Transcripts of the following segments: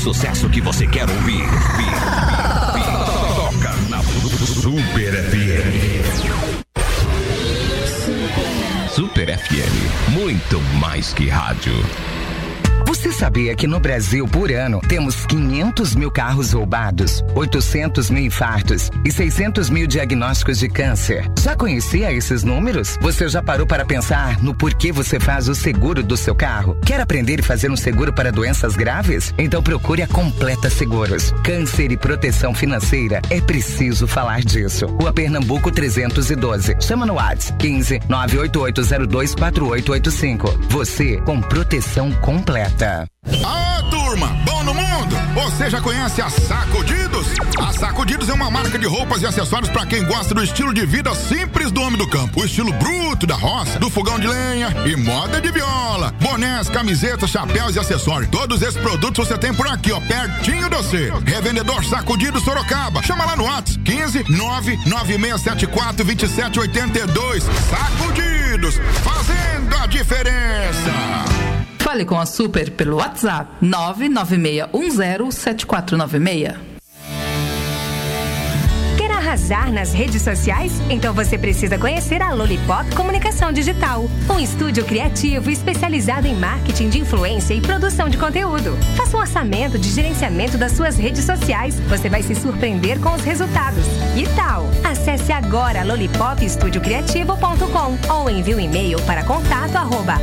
sucesso que você quer ouvir. Toca na Super FM. Super FM, muito mais que rádio. Você sabia que no Brasil, por ano, temos 500 mil carros roubados, 800 mil infartos e 600 mil diagnósticos de câncer? Já conhecia esses números? Você já parou para pensar no porquê você faz o seguro do seu carro? Quer aprender e fazer um seguro para doenças graves? Então procure a Completa Seguros. Câncer e proteção financeira é preciso falar disso. Rua Pernambuco 312. Chama no WhatsApp 15 988024885. Você com proteção completa. Ah, turma, bom no mundo? Você já conhece a Sacudidos? A Sacudidos é uma marca de roupas e acessórios para quem gosta do estilo de vida simples do homem do campo. O estilo bruto da roça, do fogão de lenha e moda de viola. Bonés, camisetas, chapéus e acessórios. Todos esses produtos você tem por aqui, ó, pertinho de você. Revendedor Sacudidos Sorocaba. Chama lá no WhatsApp 15 99674 2782. Sacudidos, fazendo a diferença. Fale com a Super pelo WhatsApp 996107496 arrasar nas redes sociais? Então você precisa conhecer a Lollipop Comunicação Digital, um estúdio criativo especializado em marketing de influência e produção de conteúdo. Faça um orçamento de gerenciamento das suas redes sociais. Você vai se surpreender com os resultados. E tal? Acesse agora lollipopestudiocriativo.com ou envie um e-mail para contato arroba.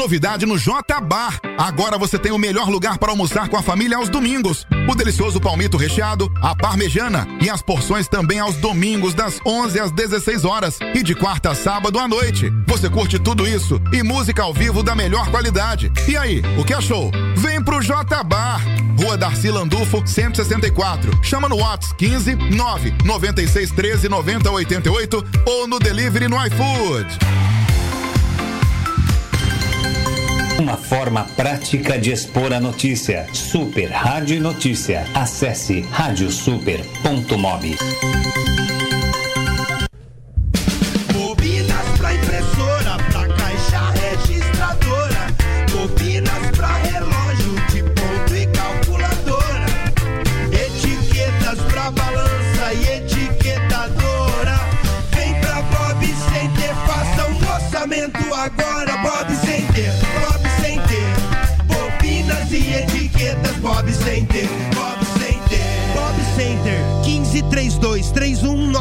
Novidade no J Bar. Agora você tem o melhor lugar para almoçar com a família aos domingos. O delicioso palmito recheado, a parmejana e as porções também aos domingos das 11 às 16 horas e de quarta a sábado à noite. Você curte tudo isso e música ao vivo da melhor qualidade. E aí, o que achou? Vem pro J Bar. Rua Darcy Landufo, 164. Chama no Whats 15 9 96 13 90 88 ou no delivery no iFood. Uma forma prática de expor a notícia. Super Rádio Notícia. Acesse radiosuper.mob.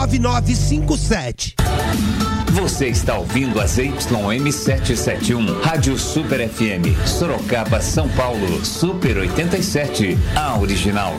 1532319957. Você está ouvindo a ZYM771, Rádio Super FM, Sorocaba, São Paulo, Super 87, a original.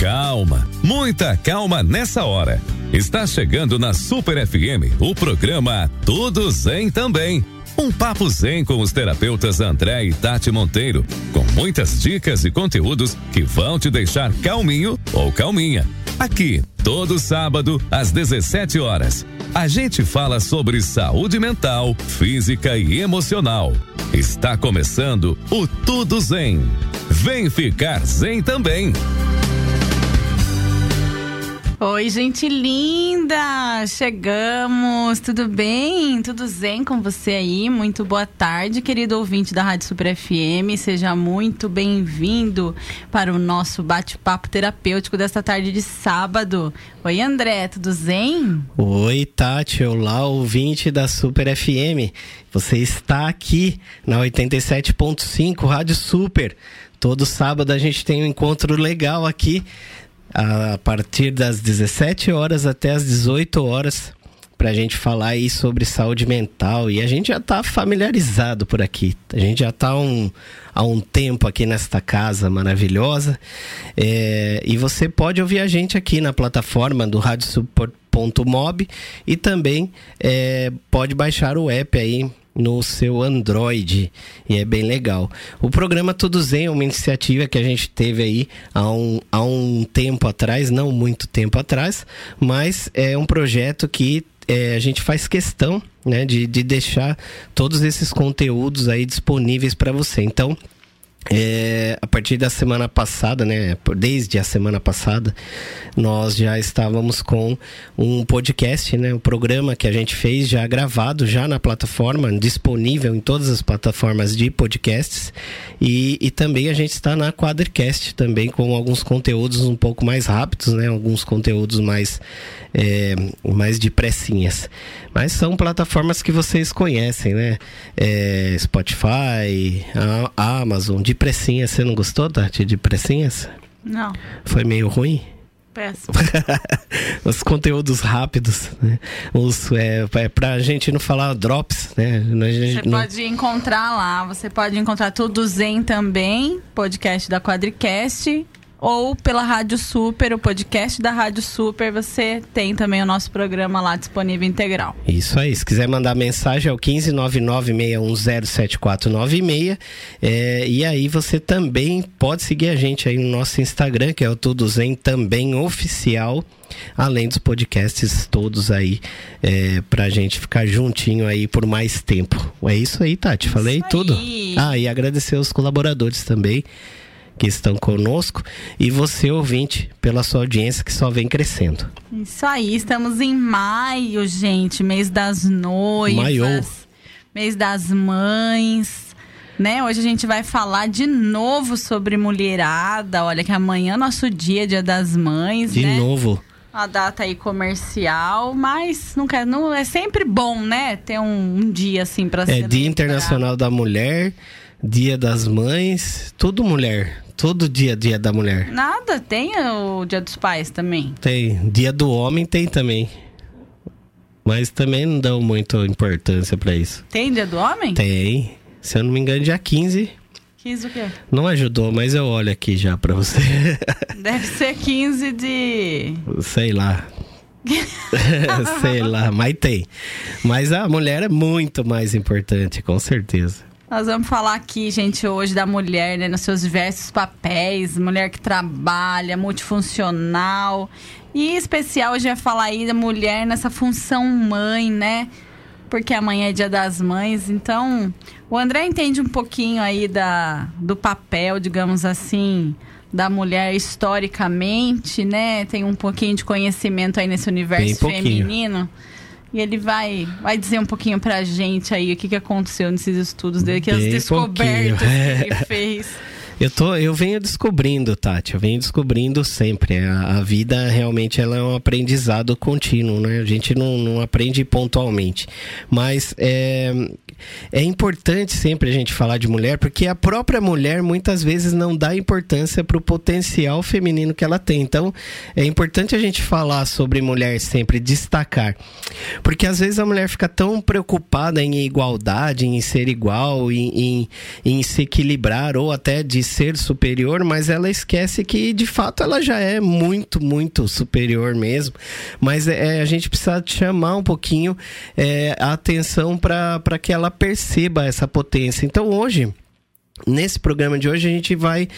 Calma, muita calma nessa hora. Está chegando na Super FM o programa Todos em Também um papo zen com os terapeutas André e Tati Monteiro, com muitas dicas e conteúdos que vão te deixar calminho ou calminha. Aqui, todo sábado, às 17 horas. A gente fala sobre saúde mental, física e emocional. Está começando o Tudo Zen. Vem ficar zen também. Oi, gente linda! Chegamos! Tudo bem? Tudo zen com você aí? Muito boa tarde, querido ouvinte da Rádio Super FM. Seja muito bem-vindo para o nosso bate-papo terapêutico desta tarde de sábado. Oi, André, tudo zen? Oi, Tati. Olá, ouvinte da Super FM. Você está aqui na 87.5 Rádio Super. Todo sábado a gente tem um encontro legal aqui a partir das 17 horas até as 18 horas para a gente falar aí sobre saúde mental e a gente já está familiarizado por aqui. A gente já está um, há um tempo aqui nesta casa maravilhosa é, e você pode ouvir a gente aqui na plataforma do Rádio Mob e também é, pode baixar o app aí no seu Android e é bem legal. O programa Tudo Zen é uma iniciativa que a gente teve aí há um, há um tempo atrás, não muito tempo atrás, mas é um projeto que é, a gente faz questão né, de, de deixar todos esses conteúdos aí disponíveis para você. Então, é, a partir da semana passada, né? Desde a semana passada, nós já estávamos com um podcast, né? Um programa que a gente fez já gravado, já na plataforma, disponível em todas as plataformas de podcasts. E, e também a gente está na Quadricast também com alguns conteúdos um pouco mais rápidos, né? Alguns conteúdos mais, é, mais de pressinhas. Mas são plataformas que vocês conhecem, né? É, Spotify, a Amazon, de pressinhas. Você não gostou, Tati, de pressinhas? Não. Foi meio ruim? Péssimo. Os conteúdos rápidos, né? Os, é, é pra gente não falar drops, né? Você não... pode encontrar lá, você pode encontrar tudo Zen também, podcast da Quadricast ou pela Rádio Super, o podcast da Rádio Super, você tem também o nosso programa lá disponível integral. Isso aí, se quiser mandar mensagem é o 15996107496 é, e aí você também pode seguir a gente aí no nosso Instagram, que é o Tudo Zen também oficial, além dos podcasts todos aí, é, pra gente ficar juntinho aí por mais tempo. É isso aí, Tati, falei isso tudo. Ah, e agradecer os colaboradores também que estão conosco e você, ouvinte, pela sua audiência que só vem crescendo. Isso aí, estamos em maio, gente, mês das noivas, maio. mês das mães. Né? Hoje a gente vai falar de novo sobre mulherada. Olha que amanhã é nosso dia, dia das mães, De né? novo a data aí comercial, mas não quer, não é sempre bom, né? Ter um, um dia assim para É Dia Internacional da Mulher, Dia das Mães, tudo mulher. Todo dia, dia da mulher. Nada, tem o dia dos pais também. Tem. Dia do homem tem também. Mas também não dão muita importância para isso. Tem dia do homem? Tem. Se eu não me engano, dia 15. 15 o quê? Não ajudou, mas eu olho aqui já pra você. Deve ser 15 de. Sei lá. Sei lá, mas tem. Mas a mulher é muito mais importante, com certeza. Nós vamos falar aqui, gente, hoje da mulher, né, nos seus diversos papéis, mulher que trabalha, multifuncional. E em especial hoje vai falar aí da mulher nessa função mãe, né? Porque amanhã é dia das mães, então o André entende um pouquinho aí da, do papel, digamos assim, da mulher historicamente, né? Tem um pouquinho de conhecimento aí nesse universo feminino. E ele vai, vai dizer um pouquinho pra gente aí o que, que aconteceu nesses estudos dele, que as descobertas que ele fez. Eu, tô, eu venho descobrindo, Tati, eu venho descobrindo sempre. A, a, vida realmente ela é um aprendizado contínuo, né? A gente não, não aprende pontualmente. Mas é, é importante sempre a gente falar de mulher, porque a própria mulher muitas vezes não dá importância para o potencial feminino que ela tem. Então, é importante a gente falar sobre mulher sempre, destacar. Porque às vezes a mulher fica tão preocupada em igualdade, em ser igual, em, em, em se equilibrar ou até de ser superior, mas ela esquece que de fato ela já é muito, muito superior mesmo. Mas é, a gente precisa chamar um pouquinho é, a atenção para que ela perceba essa potência. Então hoje. Nesse programa de hoje a gente vai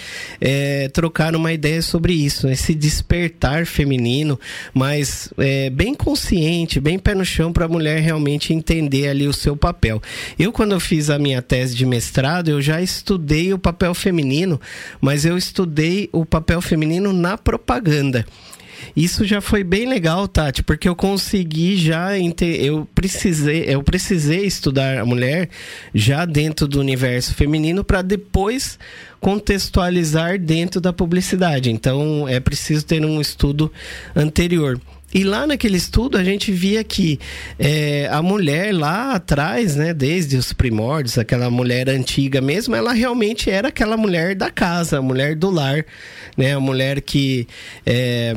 é, trocar uma ideia sobre isso, esse despertar feminino, mas é, bem consciente, bem pé no chão para a mulher realmente entender ali o seu papel. Eu quando eu fiz a minha tese de mestrado eu já estudei o papel feminino, mas eu estudei o papel feminino na propaganda. Isso já foi bem legal, Tati, porque eu consegui já eu precisei, eu precisei estudar a mulher já dentro do universo feminino para depois contextualizar dentro da publicidade. Então é preciso ter um estudo anterior. E lá naquele estudo a gente via que é, a mulher lá atrás, né, desde os primórdios, aquela mulher antiga mesmo, ela realmente era aquela mulher da casa, a mulher do lar, né, a mulher que é,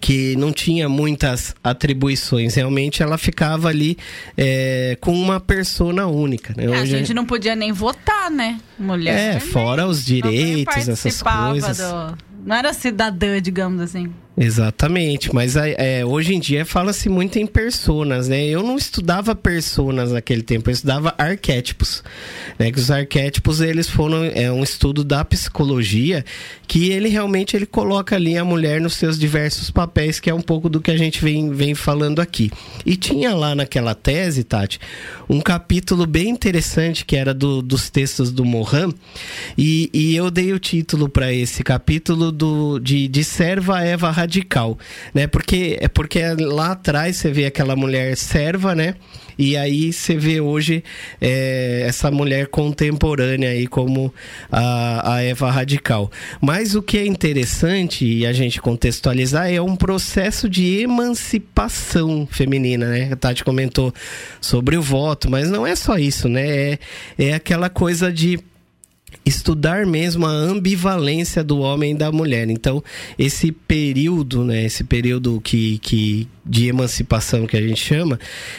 que não tinha muitas atribuições, realmente ela ficava ali é, com uma persona única. Né? É, a gente não podia nem votar, né? Mulher. É, fora os direitos, essas coisas. Do... Não era cidadã, digamos assim. Exatamente, mas é, hoje em dia fala-se muito em personas, né? Eu não estudava personas naquele tempo, eu estudava arquétipos, né? Que os arquétipos eles foram é um estudo da psicologia que ele realmente ele coloca ali a mulher nos seus diversos papéis, que é um pouco do que a gente vem, vem falando aqui. E tinha lá naquela tese, Tati, um capítulo bem interessante que era do, dos textos do Mohan e, e eu dei o título para esse capítulo do de, de serva Eva radical, né? Porque é porque lá atrás você vê aquela mulher serva, né? E aí você vê hoje é, essa mulher contemporânea aí como a, a Eva Radical. Mas o que é interessante e a gente contextualizar é um processo de emancipação feminina, né? A Tati comentou sobre o voto, mas não é só isso, né? É, é aquela coisa de estudar mesmo a ambivalência do homem e da mulher. Então, esse período, né, esse período que, que de emancipação que a gente chama,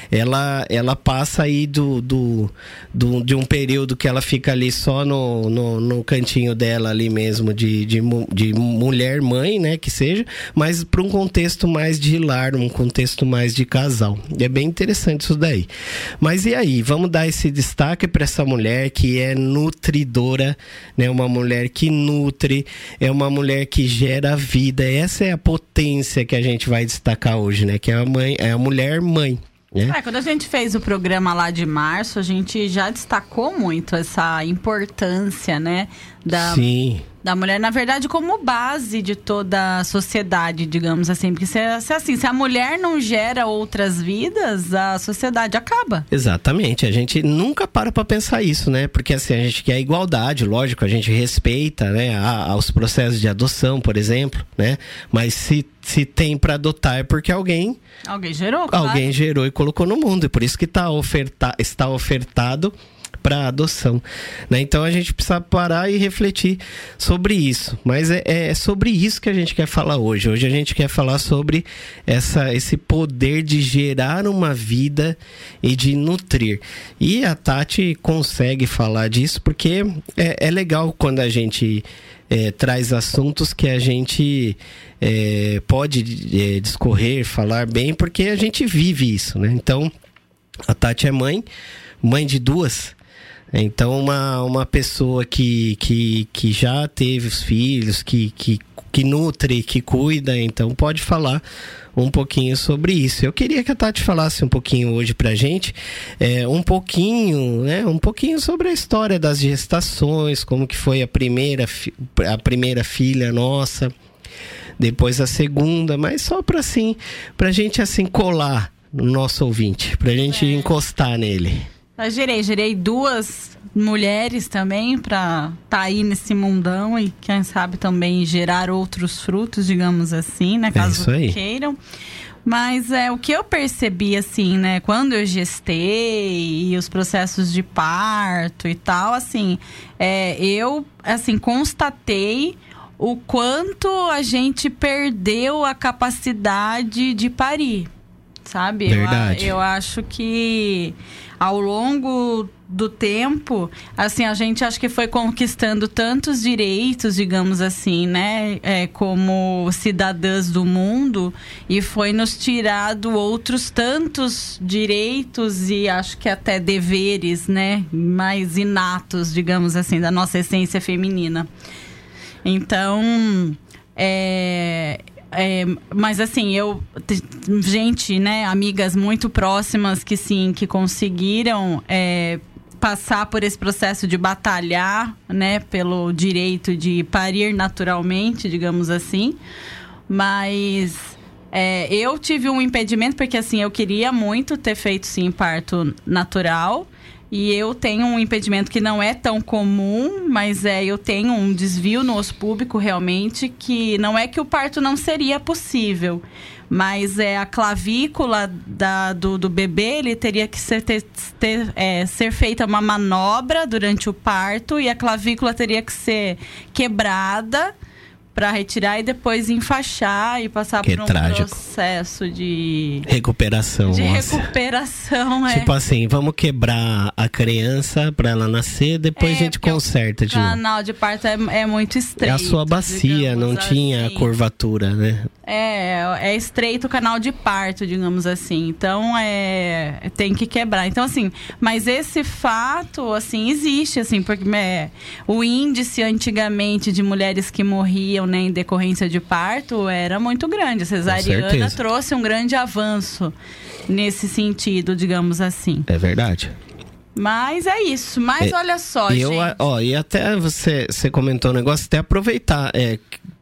ela, ela passa aí do, do, do, de um período que ela fica ali só no, no, no cantinho dela ali mesmo, de, de, de mulher mãe, né, que seja, mas para um contexto mais de lar, um contexto mais de casal. É bem interessante isso daí. Mas e aí, vamos dar esse destaque para essa mulher que é nutridora, né, uma mulher que nutre, é uma mulher que gera vida. Essa é a potência que a gente vai destacar hoje, né? Que é a mãe, é a mulher mãe. Né? É, quando a gente fez o programa lá de março, a gente já destacou muito essa importância, né? Da, Sim da mulher, na verdade, como base de toda a sociedade, digamos assim. Porque se, se, assim, se a mulher não gera outras vidas, a sociedade acaba. Exatamente. A gente nunca para para pensar isso, né? Porque assim, a gente quer igualdade, lógico, a gente respeita, né, a, aos processos de adoção, por exemplo, né? Mas se se tem para adotar é porque alguém alguém gerou, claro. alguém gerou e colocou no mundo, e por isso que tá oferta, está ofertado para adoção. Né? Então a gente precisa parar e refletir sobre isso. Mas é, é, sobre isso que a gente quer falar hoje. Hoje a gente quer falar sobre essa, esse poder de gerar uma vida e de nutrir. E a Tati consegue falar disso porque é, é legal quando a gente é, traz assuntos que a gente é, pode é, discorrer, falar bem, porque a gente vive isso, né? Então, a Tati é mãe, mãe de duas, então, uma, uma pessoa que, que, que já teve os filhos, que, que, que nutre, que cuida, então pode falar um pouquinho sobre isso. Eu queria que a Tati falasse um pouquinho hoje pra gente, é, um pouquinho, né, um pouquinho sobre a história das gestações, como que foi a primeira, a primeira filha nossa, depois a segunda, mas só para assim, pra gente assim colar no nosso ouvinte, pra gente é. encostar nele. Eu gerei, gerei duas mulheres também para estar tá aí nesse mundão e quem sabe também gerar outros frutos, digamos assim, né? É Caso é queiram. Mas é o que eu percebi assim, né, quando eu gestei e os processos de parto e tal, assim, é, eu assim constatei o quanto a gente perdeu a capacidade de parir, sabe? Verdade. Eu, eu acho que ao longo do tempo, assim, a gente acho que foi conquistando tantos direitos, digamos assim, né, é, como cidadãs do mundo, e foi nos tirado outros tantos direitos e acho que até deveres, né, mais inatos, digamos assim, da nossa essência feminina. Então, é, é, mas assim, eu. Gente, né, amigas muito próximas que sim, que conseguiram é, passar por esse processo de batalhar, né, pelo direito de parir naturalmente, digamos assim. Mas é, eu tive um impedimento, porque assim, eu queria muito ter feito sim parto natural. E eu tenho um impedimento que não é tão comum, mas é eu tenho um desvio no osso público realmente que não é que o parto não seria possível, mas é a clavícula da, do, do bebê ele teria que ser, ter, ter, é, ser feita uma manobra durante o parto e a clavícula teria que ser quebrada para retirar e depois enfaixar e passar Que por um trágico. processo de Recuperação. de recuperação, é. Tipo assim, vamos quebrar a criança pra ela nascer, depois É, a gente o conserta de novo. canal de parto é, é muito É estreito. a sua bacia, não digamos tinha assim. curvatura, né? É, é estreito o canal de parto, digamos assim. Então, é, tem que quebrar. Então, assim, mas esse fato, assim, existe, assim, porque é, o índice antigamente de mulheres que morriam, né, em decorrência de parto era muito grande. A cesariana trouxe um grande avanço nesse sentido, digamos assim. É verdade. Mas é isso. Mas É, olha só, e gente. eu, ó, e até você, você comentou um negócio, até aproveitar é,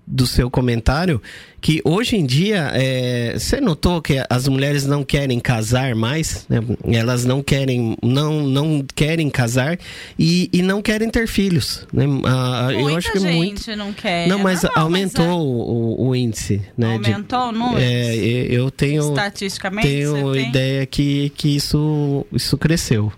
do seu comentário, que hoje em dia, é, você notou que as mulheres não querem casar mais, né? elas não querem, não, não querem casar e, e não querem ter filhos, né? Ah, eu acho que gente muito. não quer. Não, mas Não, não, aumentou mas o, o índice, né? Aumentou o número? É, eu tenho, Estatisticamente, tenho ideia que, que isso, isso cresceu.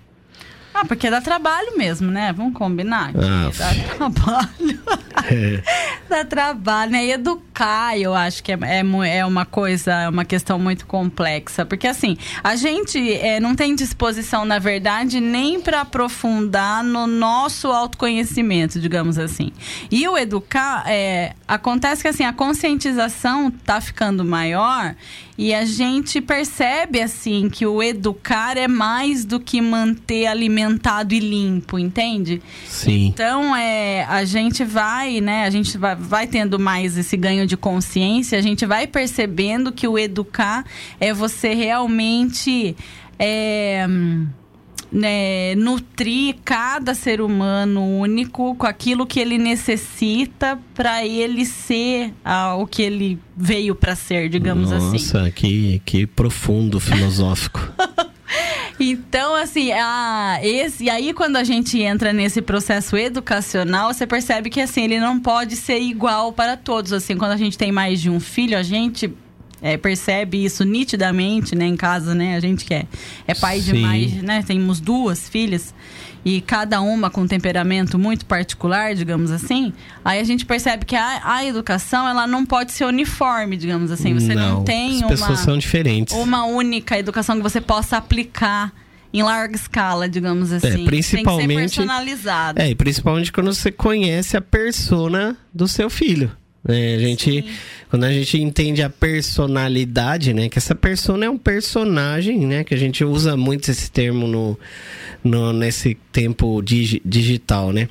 Ah, porque dá trabalho mesmo, né? Vamos combinar. Ah, dá trabalho. É. dá trabalho, né? E educar, eu acho que é, é, é uma coisa, é uma questão muito complexa. Porque, assim, a gente é, não tem disposição, na verdade, nem para aprofundar no nosso autoconhecimento, digamos assim. E o educar, é, acontece que, assim, a conscientização tá ficando maior e a gente percebe, assim, que o educar é mais do que manter alimentado e limpo, entende? Sim. Então, é, a gente vai, né? A gente vai, vai tendo mais esse ganho de consciência, a gente vai percebendo que o educar é você realmente. é, né, nutrir cada ser humano único com aquilo que ele necessita para ele ser ah, o que ele veio para ser, digamos assim. Nossa, que, que profundo filosófico. Então, assim, a, esse, e aí quando a gente entra nesse processo educacional, você percebe que assim, ele não pode ser igual para todos. Assim, quando a gente tem mais de um filho, a gente é, percebe isso nitidamente, né, em casa, né? A gente que é, é pai de Sim. mais, né? Temos duas filhas e cada uma com um temperamento muito particular, digamos assim. Aí a gente percebe que a, a educação ela não pode ser uniforme, digamos assim. Você não, tem as uma pessoas são diferentes. uma única educação que você possa aplicar em larga escala, digamos assim. Tem que ser principalmente- personalizado. É, e principalmente quando você conhece a persona do seu filho. Né? a gente, quando a gente entende a personalidade, né? Que essa persona é um personagem, né? Que a gente usa muito esse termo no, no nesse tempo digi- digital, né?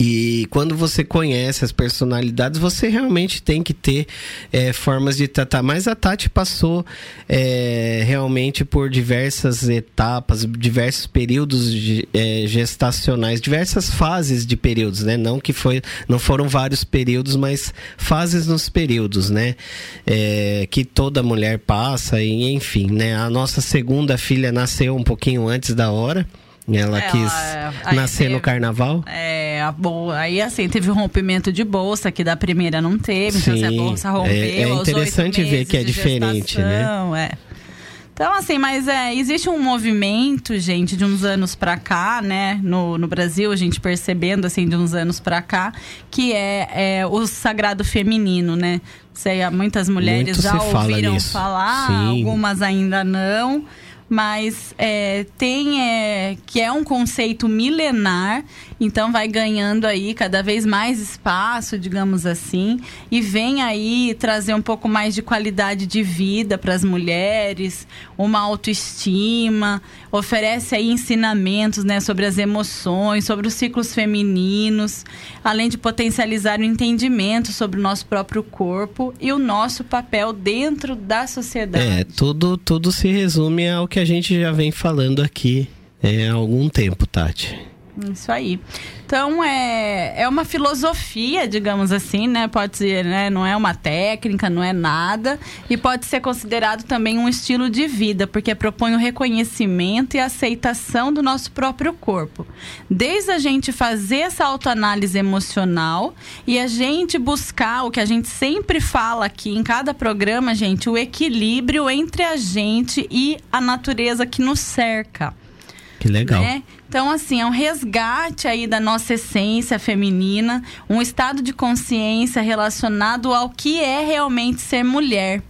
E quando você conhece as personalidades, você realmente tem que ter é, formas de tratar. Mas a Tati passou é, realmente por diversas etapas, diversos períodos de- é, gestacionais, diversas fases de períodos, né? Não que foi, não foram vários períodos, mas fases nos períodos, né? É, que toda mulher passa e enfim, né? A nossa segunda filha nasceu um pouquinho antes da hora. Ela, Ela, quis é, nascer no teve- carnaval. É, a boa. Aí assim, teve um rompimento de bolsa, que da primeira não teve, então se a Sim, bolsa rompeu. é- é interessante ver que é diferente, né? gestação, É. Então, assim, mas é, existe um movimento, gente, de uns anos pra cá, né? No, no Brasil, a gente percebendo, assim, de uns anos pra cá, que é, é o sagrado feminino, né? Sei, muitas mulheres Muito já fala ouviram nisso. falar, Sim. algumas ainda não. Mas é, tem é, que é um conceito milenar, então vai ganhando aí cada vez mais espaço, digamos assim, e vem aí trazer um pouco mais de qualidade de vida para as mulheres, uma autoestima, oferece aí ensinamentos né, sobre as emoções, sobre os ciclos femininos, além de potencializar o entendimento sobre o nosso próprio corpo e o nosso papel dentro da sociedade. É, tudo, tudo se resume ao que a gente já vem falando aqui é, há algum tempo, Tati. Isso aí. Então, é, é uma filosofia, digamos assim, né? Pode ser, né? Não é uma técnica, não é nada. E pode ser considerado também um estilo de vida, porque propõe o reconhecimento e aceitação do nosso próprio corpo. Desde a gente fazer essa autoanálise emocional e a gente buscar o que a gente sempre fala aqui em cada programa, gente, o equilíbrio entre a gente e a natureza que nos cerca. Que legal. Né? Então, assim, é um resgate aí da nossa essência feminina, um estado de consciência relacionado ao que é realmente ser mulher.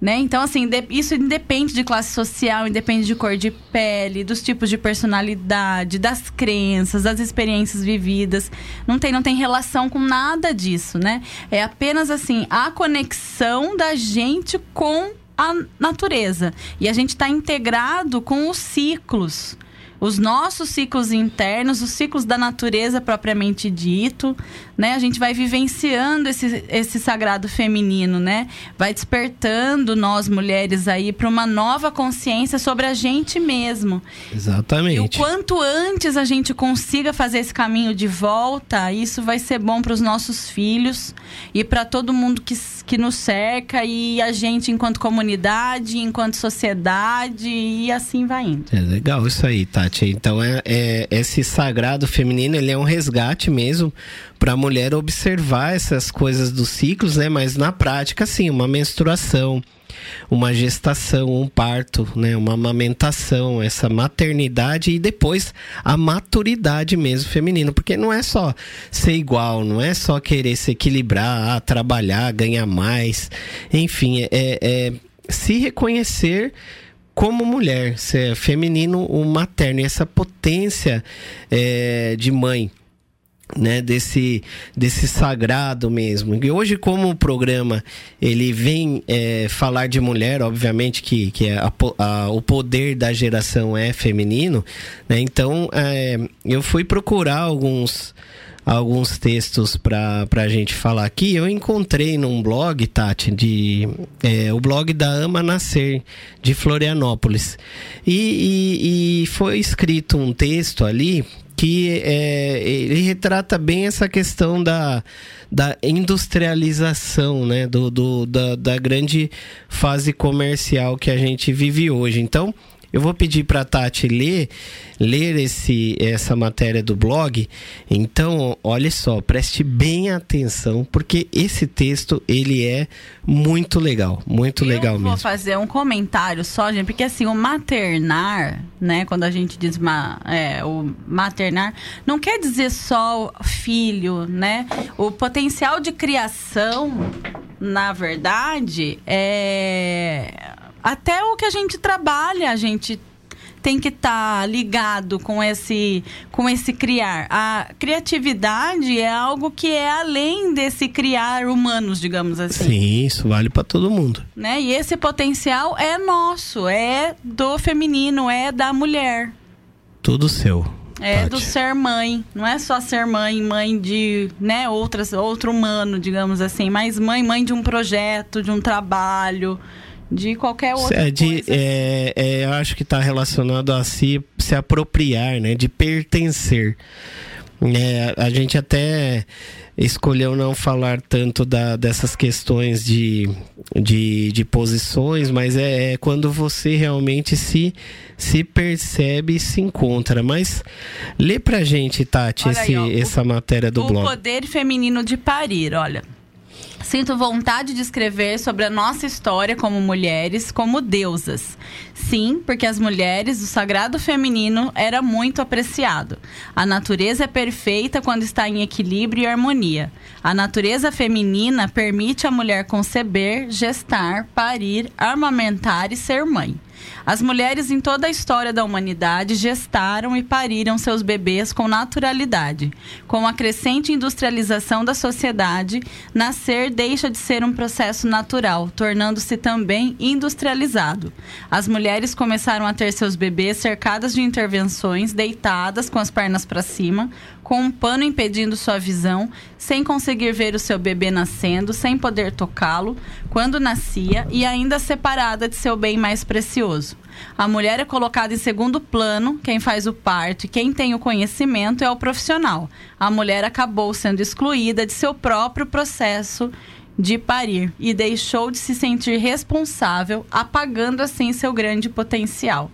Né? Então, assim, isso independe de classe social, independe de cor de pele, dos tipos de personalidade, das crenças, das experiências vividas. Não tem, não tem relação com nada disso, né? É apenas, assim, a conexão da gente com a natureza. E a gente está integrado com os ciclos os nossos ciclos internos, os ciclos da natureza propriamente dito, né? A gente vai vivenciando esse, esse sagrado feminino, né? Vai despertando nós mulheres aí para uma nova consciência sobre a gente mesmo. Exatamente. E o quanto antes a gente consiga fazer esse caminho de volta, isso vai ser bom para os nossos filhos e para todo mundo que, que nos cerca e a gente enquanto comunidade, enquanto sociedade e assim vai indo. É legal isso aí, Tati. Então é, é esse sagrado feminino, ele é um resgate mesmo para a mulher observar essas coisas dos ciclos, né? Mas na prática, sim, uma menstruação, uma gestação, um parto, né? Uma amamentação, essa maternidade e depois a maturidade mesmo feminina, porque não é só ser igual, não é só querer se equilibrar, ah, trabalhar, ganhar mais, enfim, é, é se reconhecer como mulher, ser feminino ou materno, e essa potência é, de mãe né, desse, desse sagrado mesmo. E hoje, como o programa ele vem é, falar de mulher, obviamente que, que é a, a, o poder da geração é feminino, né, então é, eu fui procurar alguns alguns textos para a gente falar aqui. Eu encontrei num blog, Tati, de, é, o blog da Ama Nascer, de Florianópolis. E, e, e foi escrito um texto ali que é, ele retrata bem essa questão da, da industrialização, né? Do, do da, da grande fase comercial que a gente vive hoje. Então, eu vou pedir para a Tati ler, ler esse, essa matéria do blog. Então, olha só, preste bem atenção, porque esse texto ele é muito legal, muito eu legal mesmo. Vou fazer um comentário só, gente, porque assim o maternar, né? Quando a gente diz ma, é, o maternar, não quer dizer só filho, né? O potencial de criação, na verdade, é até o que a gente trabalha, a gente tem que estar tá ligado com esse com esse criar. A criatividade é algo que é além desse criar humanos, digamos assim. Sim, isso vale para todo mundo. Né? E esse potencial é nosso, é do feminino, é da mulher. Tudo seu. É Tati. do ser mãe, não é só ser mãe, mãe de, né, outras, outro humano, digamos assim, mas mãe, mãe de um projeto, de um trabalho, de qualquer outra é, de, coisa. É, é, eu acho que está relacionado a se, se apropriar, né? De pertencer. É, a gente até escolheu não falar tanto da, dessas questões de, de, de posições, mas é, é, quando você realmente se, se percebe e se encontra. Mas lê pra gente, Tati, esse, aí, ó, essa o, matéria do o blog. O poder feminino de parir, olha. Sinto vontade de escrever sobre a nossa história como mulheres, como deusas. Sim, porque as mulheres, o sagrado feminino era muito apreciado. A natureza é perfeita quando está em equilíbrio e harmonia. A natureza feminina permite à mulher conceber, gestar, parir, armamentar e ser mãe. As mulheres em toda a história da humanidade gestaram e pariram seus bebês com naturalidade. Com a crescente industrialização da sociedade, nascer deixa de ser um processo natural, tornando-se também industrializado. As mulheres começaram a ter seus bebês cercadas de intervenções, deitadas com as pernas para cima, com um pano impedindo sua visão, sem conseguir ver o seu bebê nascendo, sem poder tocá-lo quando nascia e ainda separada de seu bem mais precioso. A mulher é colocada em segundo plano, quem faz o parto e quem tem o conhecimento é o profissional. A mulher acabou sendo excluída de seu próprio processo de parir e deixou de se sentir responsável, apagando assim seu grande potencial.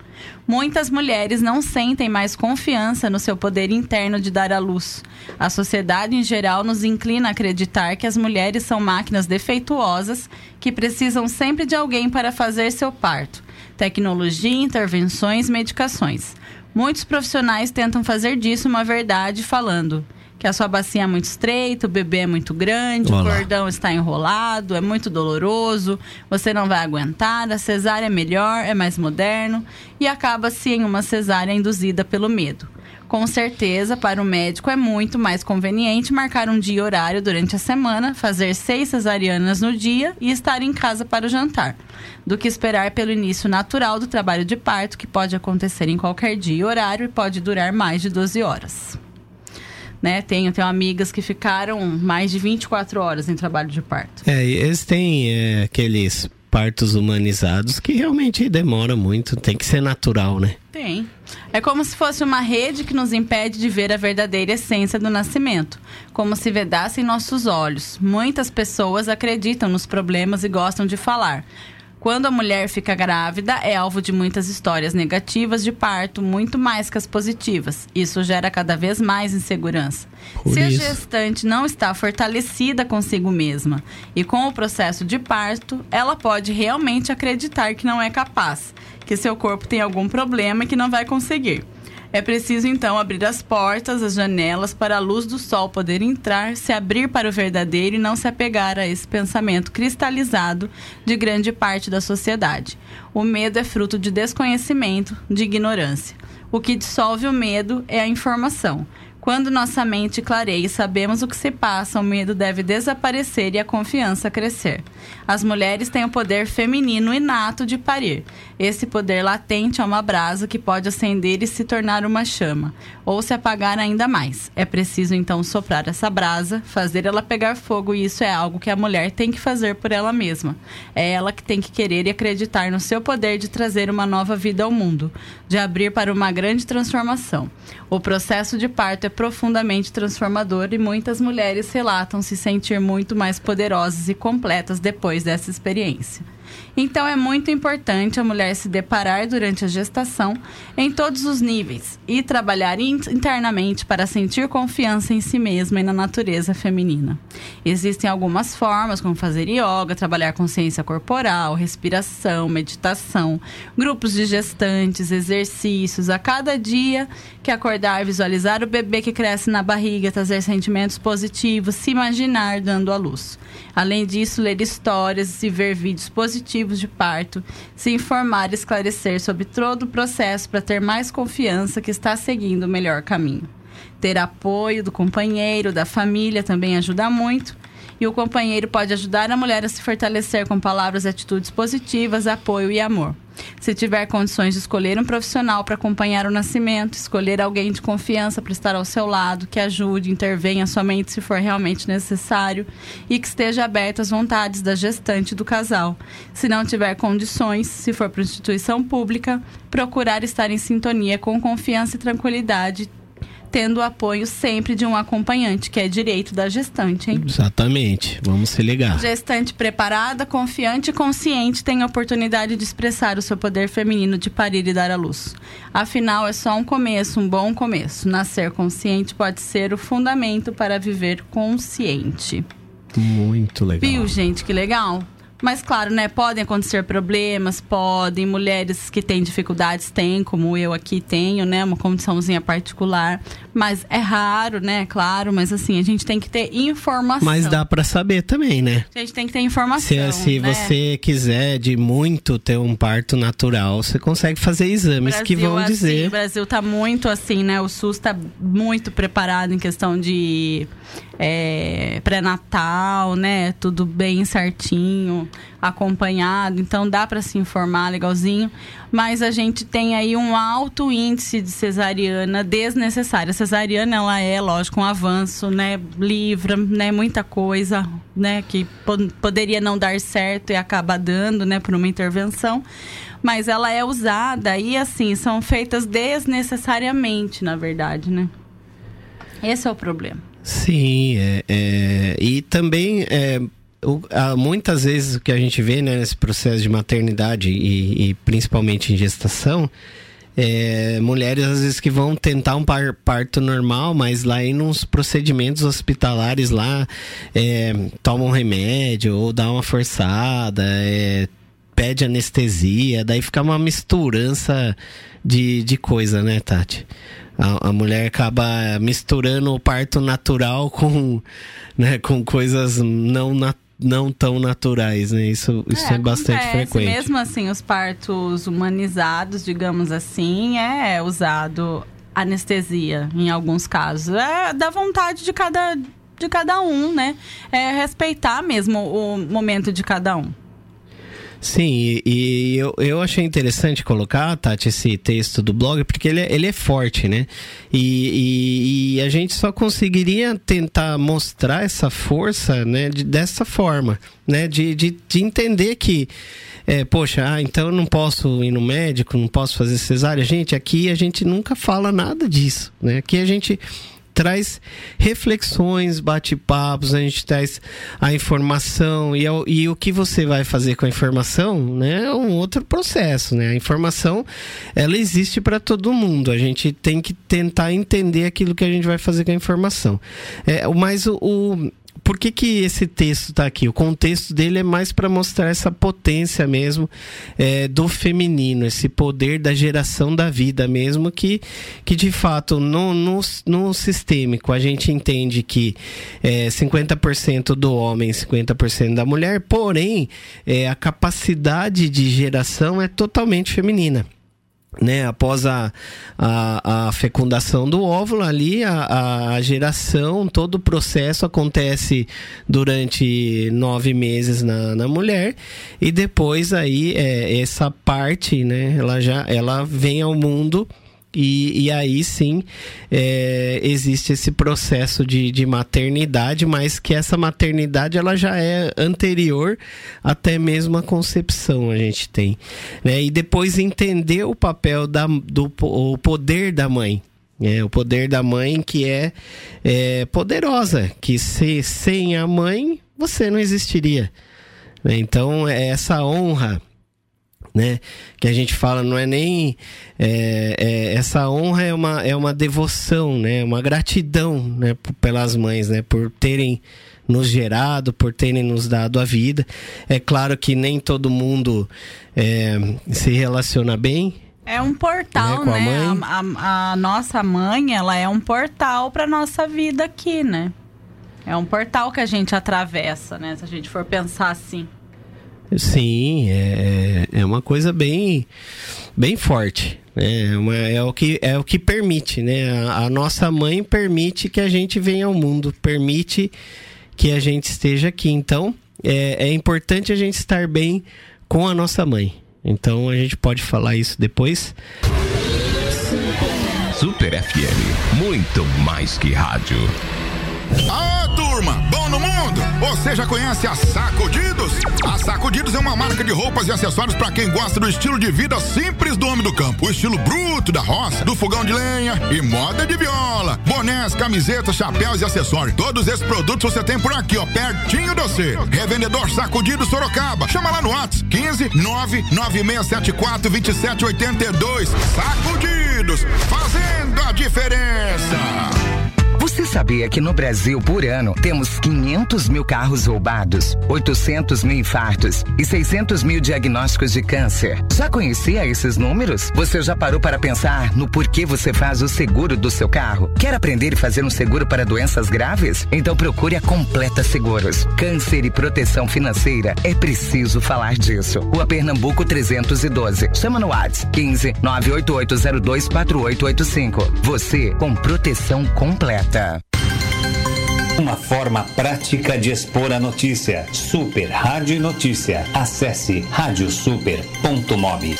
Muitas mulheres não sentem mais confiança no seu poder interno de dar à luz. A sociedade em geral nos inclina a acreditar que as mulheres são máquinas defeituosas que precisam sempre de alguém para fazer seu parto. Tecnologia, intervenções, medicações. Muitos profissionais tentam fazer disso uma verdade falando que a sua bacia é muito estreita, o bebê é muito grande, Olá. o cordão está enrolado, é muito doloroso, você não vai aguentar, a cesárea é melhor, é mais moderno e acaba-se em uma cesárea induzida pelo medo. Com certeza, para o médico é muito mais conveniente marcar um dia e horário durante a semana, fazer seis cesarianas no dia e estar em casa para o jantar, do que esperar pelo início natural do trabalho de parto, que pode acontecer em qualquer dia e horário e pode durar mais de 12 horas. Né? Tenho, tenho amigas que ficaram mais de 24 horas em trabalho de parto. É, eles têm é, aqueles partos humanizados que realmente demora muito, tem que ser natural, né? Tem. É como se fosse uma rede que nos impede de ver a verdadeira essência do nascimento, como se vedassem nossos olhos. Muitas pessoas acreditam nos problemas e gostam de falar. Quando a mulher fica grávida, é alvo de muitas histórias negativas de parto, muito mais que as positivas. Isso gera cada vez mais insegurança. Por Se a isso. gestante não está fortalecida consigo mesma e com o processo de parto, ela pode realmente acreditar que não é capaz, que seu corpo tem algum problema e que não vai conseguir. É preciso então abrir as portas, as janelas para a luz do sol poder entrar, se abrir para o verdadeiro e não se apegar a esse pensamento cristalizado de grande parte da sociedade. O medo é fruto de desconhecimento, de ignorância. O que dissolve o medo é a informação. Quando nossa mente clareia e sabemos o que se passa, o medo deve desaparecer e a confiança crescer. As mulheres têm o poder feminino inato de parir. Esse poder latente é uma brasa que pode acender e se tornar uma chama, ou se apagar ainda mais. É preciso então soprar essa brasa, fazer ela pegar fogo, e isso é algo que a mulher tem que fazer por ela mesma. É ela que tem que querer e acreditar no seu poder de trazer uma nova vida ao mundo, de abrir para uma grande transformação. O processo de parto é profundamente transformador e muitas mulheres relatam se sentir muito mais poderosas e completas depois dessa experiência. Então é muito importante a mulher se deparar durante a gestação em todos os níveis e trabalhar in- internamente para sentir confiança em si mesma e na natureza feminina. Existem algumas formas, como fazer yoga, trabalhar consciência corporal, respiração, meditação, grupos de gestantes, exercícios. A cada dia que acordar, visualizar o bebê que cresce na barriga, trazer sentimentos positivos, se imaginar dando à luz. Além disso, ler histórias e ver vídeos positivos de parto, se informar e esclarecer sobre todo o processo para ter mais confiança que está seguindo o melhor caminho. Ter apoio do companheiro, da família também ajuda muito. E o companheiro pode ajudar a mulher a se fortalecer com palavras e atitudes positivas, apoio e amor. Se tiver condições de escolher um profissional para acompanhar o nascimento, escolher alguém de confiança para estar ao seu lado, que ajude, intervenha somente se for realmente necessário e que esteja aberto às vontades da gestante do casal. Se não tiver condições, se for para instituição pública, procurar estar em sintonia com confiança e tranquilidade, tendo o apoio sempre de um acompanhante, que é direito da gestante, hein? Exatamente. Vamos se ligar. Gestante preparada, confiante e consciente tem a oportunidade de expressar o seu poder feminino de parir e dar à luz. Afinal, é só um começo, um bom começo. Nascer consciente pode ser o fundamento para viver consciente. Muito legal. Viu, gente, que legal? Mas claro, né, podem acontecer problemas, podem, mulheres que têm dificuldades têm, como eu aqui tenho, né, uma condiçãozinha particular, mas é raro, né, claro, mas assim, a gente tem que ter informação. Mas dá pra saber também, né? A gente tem que ter informação, Se, se né? você quiser de muito ter um parto natural, você consegue fazer exames que Brasil, vão assim, dizer. O Brasil tá muito assim, né? O SUS tá muito preparado em questão de é, pré-natal, né? Tudo bem certinho, acompanhado. Então dá para se informar legalzinho. Mas a gente tem aí um alto índice de cesariana desnecessária. A cesariana, ela é, lógico, um avanço, né? Livra, né? Muita coisa, né? Que po- poderia não dar certo e acaba dando, né? Por uma intervenção mas ela é usada e assim são feitas desnecessariamente, na verdade, né? Esse é o problema. Sim, é, é, e também é, o- há muitas vezes o que a gente vê né, nesse processo de maternidade e, e principalmente em gestação, é, mulheres às vezes que vão tentar um par- parto normal, mas lá em uns procedimentos hospitalares lá é, tomam remédio ou dá uma forçada, é, pede anestesia, daí fica uma misturança de, de coisa, né, Tati? A, a, mulher acaba misturando o parto natural com, né, com coisas não, na, não tão naturais, né? Isso, isso é, é bastante acontece. frequente. Mesmo assim, os partos humanizados, digamos assim, é usado anestesia em alguns casos. É da vontade de cada, de cada um, né? É respeitar mesmo o momento de cada um. Sim, e, eu, eu achei interessante colocar, Tati, esse texto do blog, porque ele, é, ele é forte, né? E, e, e, a gente só conseguiria tentar mostrar essa força, né, de, dessa forma, né? De, de, de entender que, é, poxa, ah, então eu não posso ir no médico, não posso fazer cesárea. Gente, aqui a gente nunca fala nada disso, né? Aqui a gente traz reflexões, bate-papos, a gente traz a informação e, e, o que você vai fazer com a informação, né, é um outro processo, né? A informação, ela existe para todo mundo. A gente tem que tentar entender aquilo que a gente vai fazer com a informação. É, mas o, o por que, que esse texto está aqui? O contexto dele é mais para mostrar essa potência mesmo é, do feminino, esse poder da geração da vida mesmo, que, que de fato no, no, no sistêmico a gente entende que é 50% do homem, 50% da mulher, porém é, a capacidade de geração é totalmente feminina né, após a, a, a, fecundação do óvulo ali, a, a, geração, todo o processo acontece durante nove meses na, na mulher e depois aí é, essa parte, né, ela já ela vem ao mundo e, e aí sim é, existe esse processo de, de maternidade, mas que essa maternidade ela já é anterior até mesmo à concepção a gente tem. Né? E depois entender o papel da, do o poder da mãe. É, o poder da mãe que é, é poderosa, que se, sem a mãe você não existiria. Né? Então, é essa honra né? Que a gente fala, não é nem. É, é, essa honra é uma, é uma devoção, né? Uma gratidão né? pelas mães, né? Por terem nos gerado, por terem nos dado a vida. É claro que nem todo mundo é, se relaciona bem, é um portal, né? né? A, a, a, nossa mãe, ela é um portal para nossa vida aqui, né? É um portal que a gente atravessa, né? Se a gente for pensar assim. Sim, é, é uma coisa bem, bem forte. É, uma, é, o que, é o que permite, né? A, a, nossa mãe permite que a gente venha ao mundo, permite que a gente esteja aqui. Então, é, é importante a gente estar bem com a nossa mãe. Então, a gente pode falar isso depois. Super FM, muito mais que rádio. Ah, turma, bom no mundo? Você já conhece a Sacudidos? A Sacudidos é uma marca de roupas e acessórios para quem gosta do estilo de vida simples do homem do campo. O estilo bruto da roça, do fogão de lenha e moda de viola. Bonés, camisetas, chapéus e acessórios. Todos esses produtos você tem por aqui, ó, pertinho de você. Revendedor Sacudidos Sorocaba. Chama lá no WhatsApp 15 99674 2782. Sacudidos, fazendo a diferença. Você sabia que no Brasil, por ano, temos 500 mil carros roubados, 800 mil infartos e 600 mil diagnósticos de câncer? Já conhecia esses números? Você já parou para pensar no porquê você faz o seguro do seu carro? Quer aprender e fazer um seguro para doenças graves? Então procure a Completa Seguros. Câncer e proteção financeira é preciso falar disso. Rua Pernambuco 312. Chama no WhatsApp 15 98802 4885. Você com proteção completa. Uma forma prática de expor a notícia. Super Rádio Notícia. Acesse radiosuper.mob.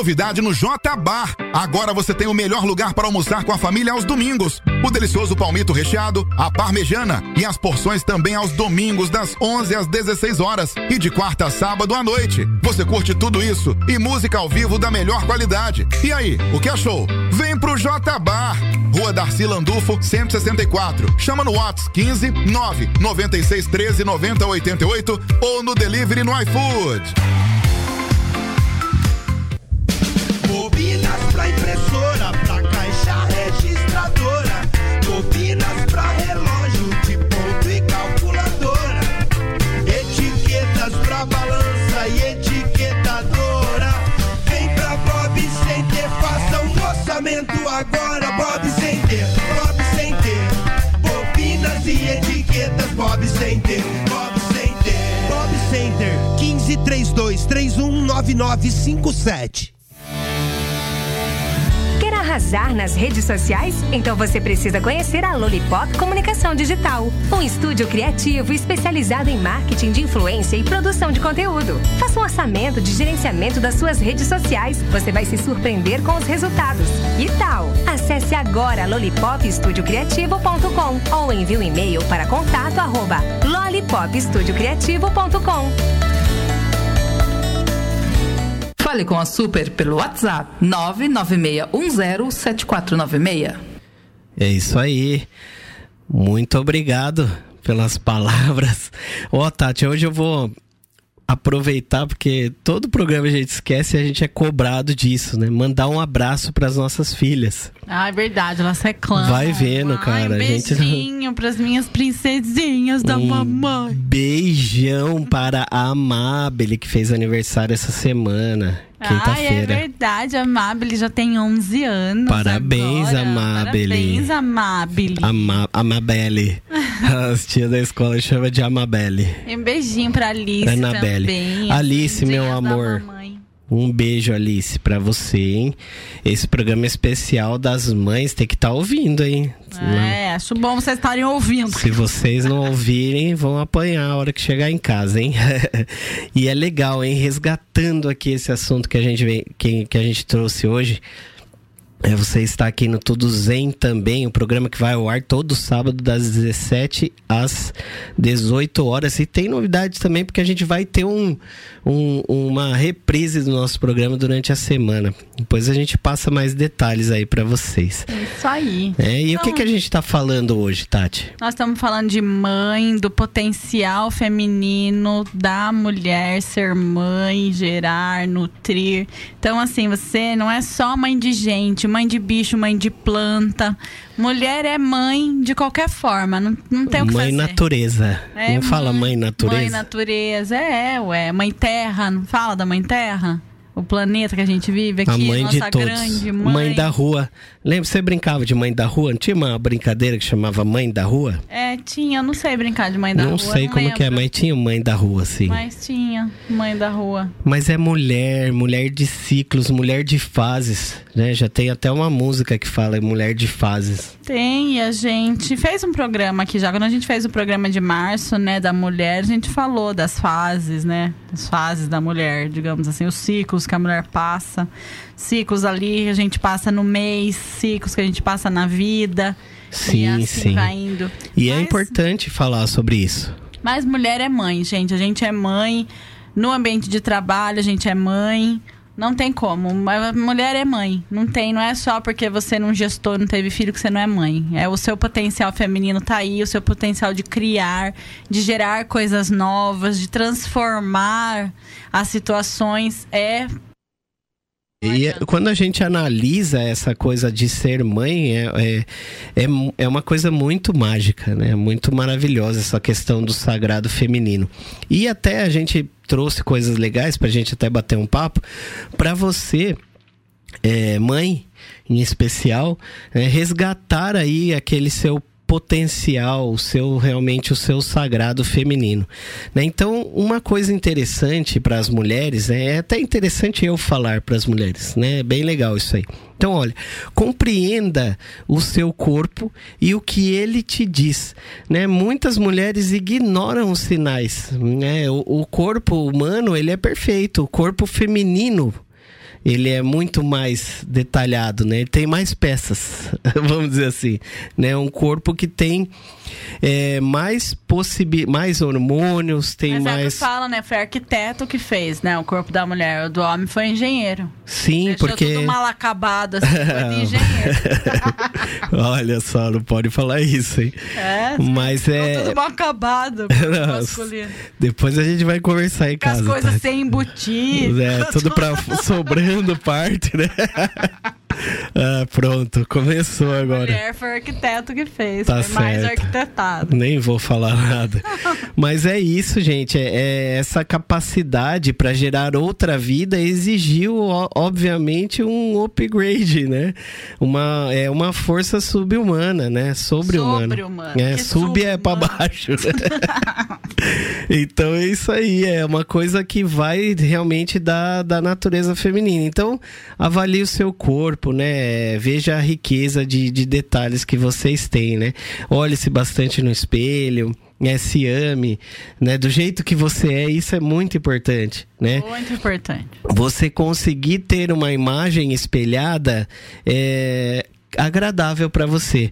novidade no J Bar. Agora você tem o melhor lugar para almoçar com a família aos domingos. O delicioso palmito recheado, a parmejana e as porções também aos domingos das 11 às 16 horas e de quarta a sábado à noite. Você curte tudo isso e música ao vivo da melhor qualidade. E aí, o que achou? Vem pro J Bar. Rua Darcy Landufo, 164. Chama no WhatsApp 15 9 96 13 90 88 ou no delivery no iFood. Bobinas pra impressora, pra caixa registradora. Bobinas pra relógio de ponto e calculadora. na balança e etiquetadora. Vem pra Bob Center, faça um orçamento agora. Bob Center, Bob Center. Bobinas e etiquetas, Bob Center, Bob Center. Bob Center, 1532 319957. Arrasar nas redes sociais? Então você precisa conhecer a Lollipop Comunicação Digital, um estúdio criativo especializado em marketing de influência e produção de conteúdo. Faça um orçamento de gerenciamento das suas redes sociais. Você vai se surpreender com os resultados. E tal? Acesse agora lollipopestudiocriativo.com ou envie um e-mail para contato arroba. Fale com a Super pelo WhatsApp 996107496. É isso aí. Muito obrigado pelas palavras. Ó, Tati, hoje eu vou aproveitar porque todo programa a gente esquece e a gente é cobrado disso, né? Mandar um abraço para as nossas filhas. Ah, é verdade, elas reclamam. Vai vendo, cara. Um a gente beijinho pras minhas princesinhas da Um mamãe. beijão para a Amabile que fez aniversário essa semana, Ai, é quinta-feira. verdade, a Amabile já tem 11 anos. Parabéns, agora. Amabile. Parabéns, Amabile. Ama Amabelle. As tias da escola chamam de Amabelle. Um beijinho pra Alice Annabelle. também. Alice, meu amor. Um beijo, Alice, pra você, hein? Esse programa especial das mães tem que estar ouvindo, hein? É, acho bom vocês estarem ouvindo. Se vocês não ouvirem, vão apanhar a hora que chegar em casa, hein? e é legal, hein? Resgatando aqui esse assunto que a gente, vem, que, que a gente trouxe hoje. É, você está aqui no Tudo Zen também, o programa que vai ao ar todo sábado das 17 às 18 horas. E tem novidades também, porque a gente vai ter um, um- uma reprise do nosso programa durante a semana. Depois a gente passa mais detalhes aí para vocês. Isso aí. É, e o que, Então- que a gente está falando hoje, Tati? Nós estamos falando de mãe, do potencial feminino da mulher ser mãe, gerar, nutrir. Então, assim, você não é só mãe de gente, mãe de bicho, mãe de planta. Mulher é mãe de qualquer forma, não, não tem o que Mãe fazer. natureza. É, não fala mãe natureza? Mãe natureza, é, ué. Mãe terra, não fala da mãe terra? O planeta que a gente vive aqui, a mãe nossa de todos. grande mãe. mãe da rua. Lembra, você brincava de mãe da rua? Não tinha uma brincadeira que chamava mãe da rua? É, tinha, eu não sei brincar de mãe da não rua. sei não como que é, lembro. mas tinha mãe da rua, assim. Mas tinha, mãe da rua. Mas é mulher, mulher de ciclos, mulher de fases, né? Já tem até uma música que fala mulher de fases. Tem, e a gente fez um programa aqui já. Quando a gente fez o programa de março, né, da mulher, a gente falou das fases, né? As fases da mulher, digamos assim, os ciclos que a mulher passa. Ciclos ali a gente passa no mês, ciclos que a gente passa na vida. e Sim, assim sim. vai indo. E é Mas- importante falar sobre isso. Mas mulher é mãe, gente. A gente é mãe. No ambiente de trabalho, a gente é mãe. Não tem como. Mas mulher é mãe. Não tem. Não é só porque você não gestou, não teve filho que você não é mãe. É o seu potencial feminino tá aí, o seu potencial de criar, de gerar coisas novas, de transformar as situações é E é- quando a gente analisa essa coisa de ser mãe, é, é, é, é uma coisa muito mágica, né? Muito maravilhosa essa questão do sagrado feminino. E até a gente trouxe coisas legais pra gente até bater um papo. Pra você, é, mãe, em especial, é, resgatar aí aquele seu potencial, o seu realmente o seu sagrado feminino. né? Então, uma coisa interessante para as mulheres, né? é até interessante eu falar para as mulheres, né? É bem legal isso aí. Então, olha, compreenda o seu corpo e o que ele te diz, né? Muitas mulheres ignoram os sinais, né? O, o corpo humano, ele é perfeito, o corpo feminino ele é muito mais detalhado, né? Ele tem mais peças, vamos dizer assim, né? Um corpo que tem é, mais possibi mais hormônios, tem Mas é mais que fala, né? Foi arquiteto que fez, né? O corpo da mulher. O do homem foi engenheiro. sim, Deixou porque tudo mal acabado, assim, foi de engenheiro. olha só, não pode falar isso, hein? É, Mas é tudo mal acabado. Depois a gente vai conversar em Com as casa, coisas tá? sem embutir. É, tudo pra sobrando parte, né? ah, pronto, começou agora. Mulher foi o arquiteto que fez, Tá foi mais certo. arquitetado. Nem vou falar nada. Mas é isso, gente. É, é essa capacidade para gerar outra vida exigiu, obviamente, um upgrade, né? Uma, é uma força subhumana, né? Sobre-humana. Sobre-humana. É, Que sub é para baixo. então é isso aí. É uma coisa que vai realmente da, da natureza feminina. Então, avalie o seu corpo, né? Veja a riqueza de, de detalhes que vocês têm, né? Olhe-se bastante no espelho. Né, se ame, né, do jeito que você é, isso é muito importante, né? Muito importante. Você conseguir ter uma imagem espelhada é agradável para você.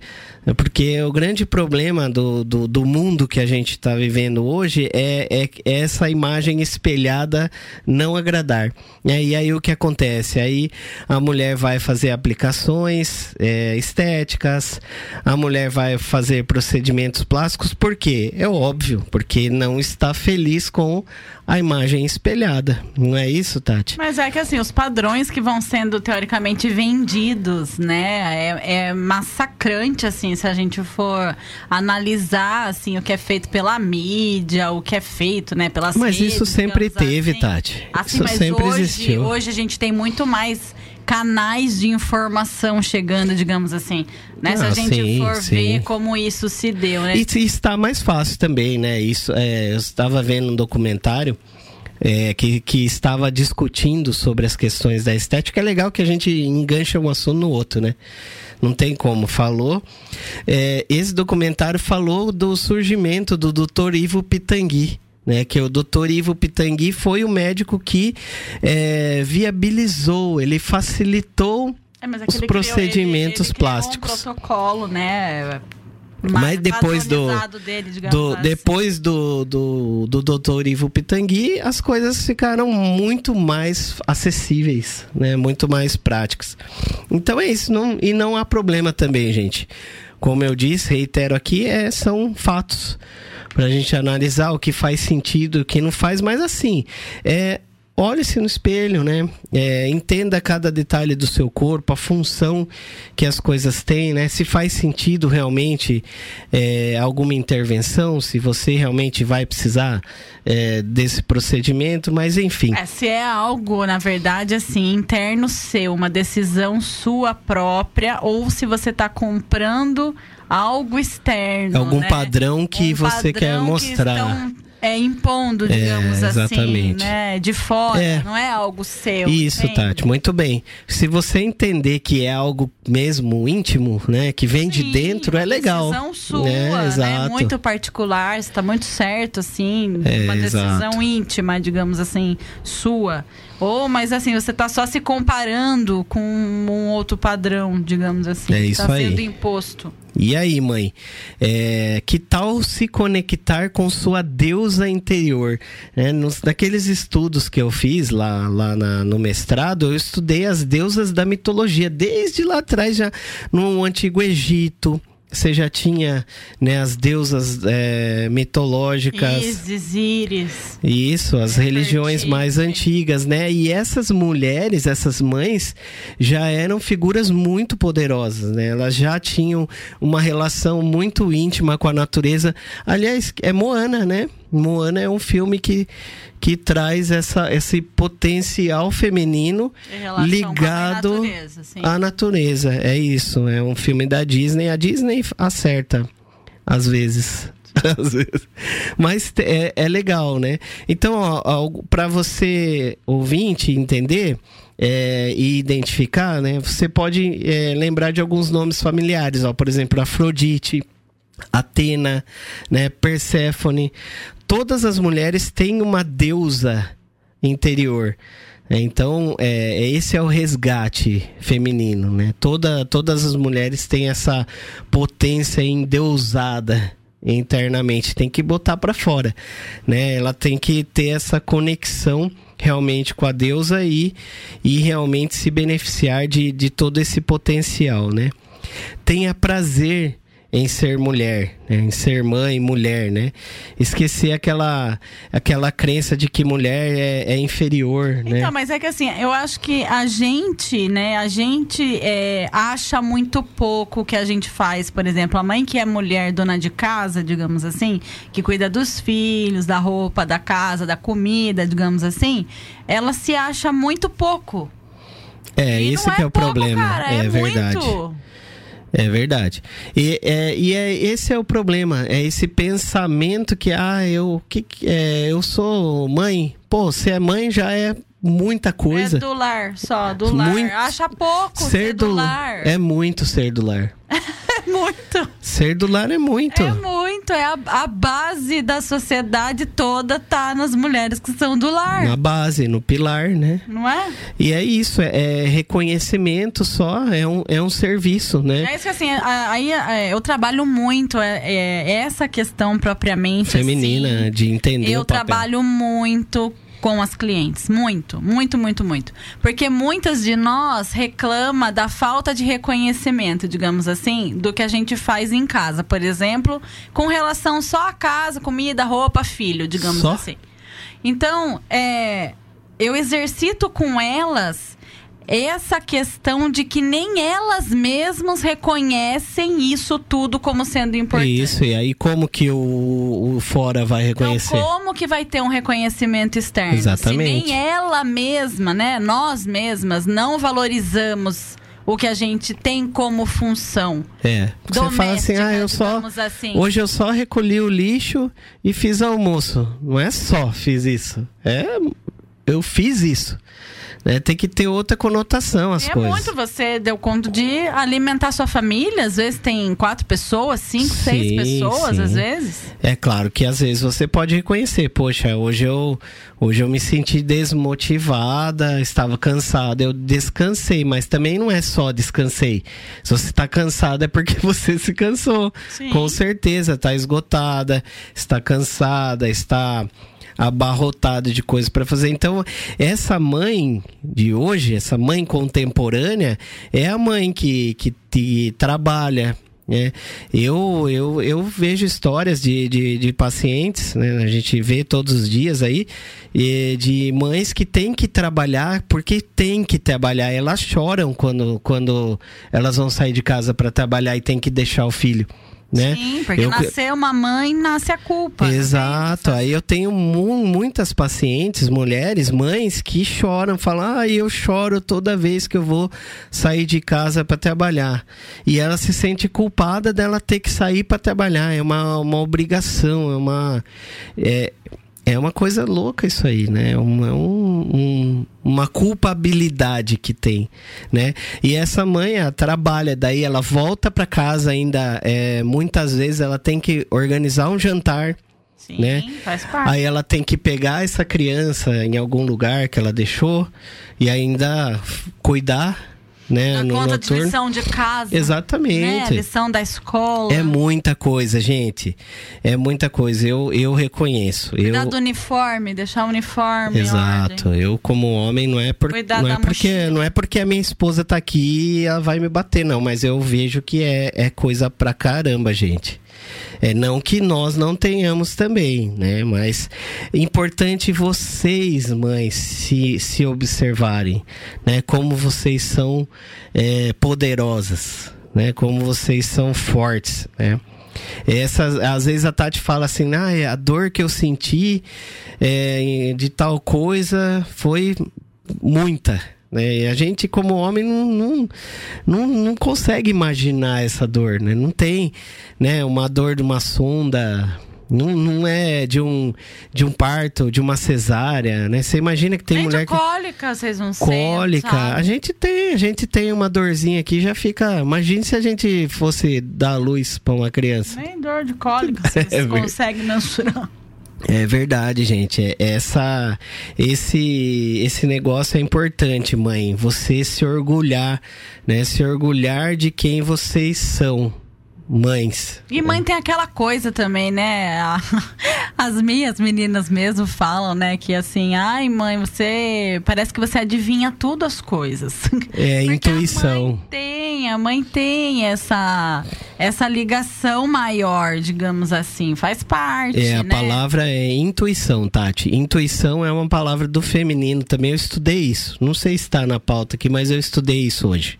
Porque o grande problema do, do, do mundo que a gente está vivendo hoje é, é, é essa imagem espelhada não agradar. E aí o que acontece? Aí a mulher vai fazer aplicações é, estéticas, a mulher vai fazer procedimentos plásticos, por quê? É óbvio, porque não está feliz com a imagem espelhada. Não é isso, Tati? Mas é que assim, os padrões que vão sendo teoricamente vendidos, né? É, é massacrante, assim, se a gente for analisar assim, o que é feito pela mídia, o que é feito, né, pelas Mas redes, isso sempre teve, assim. Tati. Assim, isso mas sempre hoje, existiu. hoje a gente tem muito mais canais de informação chegando, digamos assim. Né? Se a Ah, gente sim, for sim. ver como isso se deu, né? E e está mais fácil também, né? Isso, é, eu estava vendo um documentário é, que, que estava discutindo sobre as questões da estética. É legal que a gente engancha um assunto no outro, né? Não tem como. Falou. é, esse documentário falou do surgimento do Dr. Ivo Pitangui. Né, que o Dr. Ivo Pitangui foi o médico que é, viabilizou, ele facilitou É, é os ele criou- procedimentos ele- ele criou plásticos. Um protocolo, né? Mas depois do, dele, do assim. depois do, do, do Dr. Ivo Pitangui, as coisas ficaram muito mais acessíveis, né? Muito mais práticas. Então é isso, não, e não há problema também, gente. Como eu disse, reitero aqui, é, são fatos pra gente analisar o que faz sentido, o que não faz, mas assim, é olhe-se no espelho, né? É, entenda cada detalhe do seu corpo, a função que as coisas têm, né? Se faz sentido realmente é, alguma intervenção, se você realmente vai precisar é, desse procedimento, mas enfim. É, se é algo, na verdade, assim, interno seu, uma decisão sua própria, ou se você está comprando algo externo. Algum né? padrão que Um você quer padrão que mostrar. estão, é, impondo, digamos assim, exatamente. né? De fora, É. não é algo seu. Isso, entende? Tati, muito bem. Se você entender que é algo mesmo íntimo, né, que vem de Sim, dentro, é legal. decisão sua, né? né? Exato. Muito particular, está muito certo, assim, É, uma decisão exato. íntima, digamos assim, sua. Ou, mas assim, você está só se comparando com um outro padrão, digamos assim, É isso está aí. sendo imposto. E aí, mãe? É, que tal se conectar com sua deusa interior? É, nos, naqueles estudos que eu fiz lá, lá na- no mestrado, eu estudei as deusas da mitologia, desde lá atrás, já no Antigo Egito. Você já tinha né, as deusas é, mitológicas. Isis, Íris. Isso, as religiões mais antigas, né? E essas mulheres, essas mães, já eram figuras muito poderosas, né? Elas já tinham uma relação muito íntima com a natureza. Aliás, é Moana, né? Moana é um filme que, que traz essa, esse potencial feminino ligado à natureza, à natureza. É isso, é um filme da Disney. A Disney acerta às vezes. Às vezes. Mas é, é legal, né? Então, para você ouvinte entender é, e identificar, né? Você pode é, lembrar de alguns nomes familiares, ó, por exemplo, Afrodite, Atena, né? Perséfone. Todas as mulheres têm uma deusa interior. Então, é, esse é o resgate feminino, né? Toda, todas as mulheres têm essa potência endeusada internamente, tem que botar para fora, né? Ela tem que ter essa conexão realmente com a deusa e, e realmente se beneficiar de, de todo esse potencial, né? Tenha prazer em ser mulher, né? em ser mãe, mulher, né? Esquecer aquela aquela crença de que mulher é, é inferior, né? Então, mas é que assim, eu acho que a gente, né, a gente é, acha muito pouco o que a gente faz, por exemplo, a mãe que é mulher dona de casa, digamos assim, que cuida dos filhos, da roupa, da casa, da comida, digamos assim, ela se acha muito pouco. É, E esse não que é, o pouco, problema. cara, é, é verdade. muito. É verdade. E, é, e é, esse é o problema. É esse pensamento que, ah, eu, que, é, eu sou mãe. Pô, se é mãe já é muita coisa. É do lar, só, do lar. Muito- Acha pouco ser, do, lar. É muito ser do lar. Muito. Ser do lar é muito. É muito. É a, a base da sociedade toda tá nas mulheres que são do lar. Na base, no pilar, né? Não é? E é isso, é, é reconhecimento só, é um, é um serviço, né? É isso que assim, aí é, eu trabalho muito é, é, essa questão propriamente Feminina, assim, de entender eu trabalho muito com as clientes, muito, muito, muito, muito. Porque muitas de nós reclama da falta de reconhecimento, digamos assim, do que a gente faz em casa, por exemplo, com relação só a casa, comida, roupa, filho, digamos Só? assim. Então, é, eu exercito com elas essa questão de que nem elas mesmas reconhecem isso tudo como sendo importante. Isso, e aí como que o, o fora vai reconhecer? Então, como que vai ter um reconhecimento externo? Exatamente. Se nem ela mesma, né, nós mesmas, não valorizamos o que a gente tem como função. É, você fala assim, ah, eu só. assim. Hoje eu só recolhi o lixo e fiz almoço. Não é só fiz isso. É. Eu fiz isso. Né? Tem que ter outra conotação as é coisas. muito, você deu conta de alimentar sua família, às vezes tem quatro pessoas, cinco, seis Sim, pessoas, sim. às vezes. É claro que às vezes você pode reconhecer, poxa, hoje eu, hoje eu me senti desmotivada, estava cansada, eu descansei, mas também não é só descansei. Se você está cansada é porque você se cansou. Sim. Com certeza, está esgotada, está cansada, está abarrotada de coisas para fazer. Então, essa mãe de hoje, essa mãe contemporânea, é a mãe que, que, trabalha, né? Eu, eu, eu vejo histórias de, de, de pacientes, né? a gente vê todos os dias aí, de mães que têm que trabalhar porque têm que trabalhar. Elas choram quando, quando elas vão sair de casa para trabalhar e tem que deixar o filho. Né? Sim, porque Eu- nascer uma mãe, nasce a culpa. Exato. Aí eu tenho mu- muitas pacientes, mulheres, mães que choram, falam: "Ah, eu choro toda vez que eu vou sair de casa para trabalhar". E ela se sente culpada dela ter que sair para trabalhar, é uma, uma obrigação, é uma é, é uma coisa louca isso aí, né? É uma, um- um- uma culpabilidade que tem, né? E essa mãe trabalha, daí ela volta para casa ainda, é, muitas vezes ela tem que organizar um jantar, Sim, né? faz parte. Aí ela tem que pegar essa criança em algum lugar que ela deixou e ainda cuidar, né? Na no conta de noturno. lição de casa. Exatamente. Né? A lição da escola. É muita coisa, gente. É muita coisa. Eu, eu reconheço. Cuidar eu... do uniforme, deixar o uniforme. Exato. Eu como homem não é por... Cuidar não é porque mochila. não é porque a minha esposa tá aqui e ela vai me bater não, mas eu vejo que é, é coisa pra caramba, gente. É não que nós não tenhamos também, né? Mas é importante vocês, mães, se, se observarem, né? Como vocês são é, poderosas, né? Como vocês são fortes, né? Essas, às vezes a Tati fala assim, ah, é, a dor que eu senti é, de tal coisa foi muita. Né? E a gente, como homem, não, não, não, não consegue imaginar essa dor, né? Não tem né, uma dor de uma sonda. Não, não é de um, de um parto, de uma cesárea, né? Você imagina que tem Nem mulher de que cólica, vocês não sentem, cólica. sabe? A gente tem, a gente tem uma dorzinha aqui, já fica. Imagine se a gente fosse dar luz pra uma criança. Nem dor de cólica vocês É conseguem mensurar. É verdade, gente. É- Essa, esse, esse negócio é importante, mãe. Você se orgulhar, né? Se orgulhar de quem vocês são, mães. E mãe tem aquela coisa também, né? As minhas meninas mesmo falam, né? Que assim, ai mãe, você. Parece que você adivinha tudo as coisas. É Porque intuição. A mãe tem, a mãe tem essa. Essa ligação maior, digamos assim, faz parte. É, a né? palavra é intuição, Tati. Intuição é uma palavra do feminino também. Eu estudei isso. Não sei se está na pauta aqui, mas eu estudei isso hoje.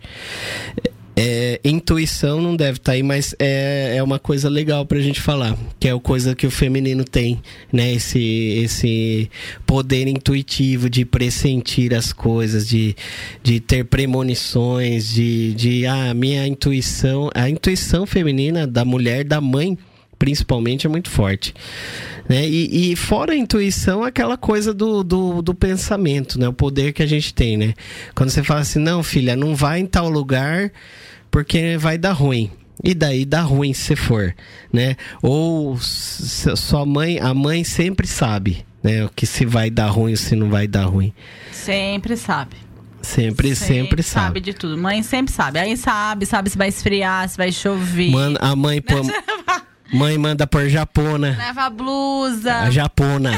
É, intuição não deve estar tá aí, mas é, é uma coisa legal pra gente falar, que é a coisa que o feminino tem, né? Esse, esse poder intuitivo de pressentir as coisas, de, de ter premonições, de, de ah, minha intuição, a intuição feminina da mulher, da mãe, principalmente, é muito forte. Né? E, e, fora a intuição, aquela coisa do, do, do, pensamento, né? O poder que a gente tem, né? Quando você fala assim, não, filha, não vai em tal lugar porque vai dar ruim. E daí dá ruim se for, né? Ou sua mãe, a mãe sempre sabe, né? O que se vai dar ruim ou se não vai dar ruim. Sempre sabe. Sempre, sempre, sempre sabe. sabe. de tudo. Mãe sempre sabe. Aí sabe, sabe se vai esfriar, se vai chover. Mano, a mãe põe, Mãe manda por japona. Leva a blusa. A japona.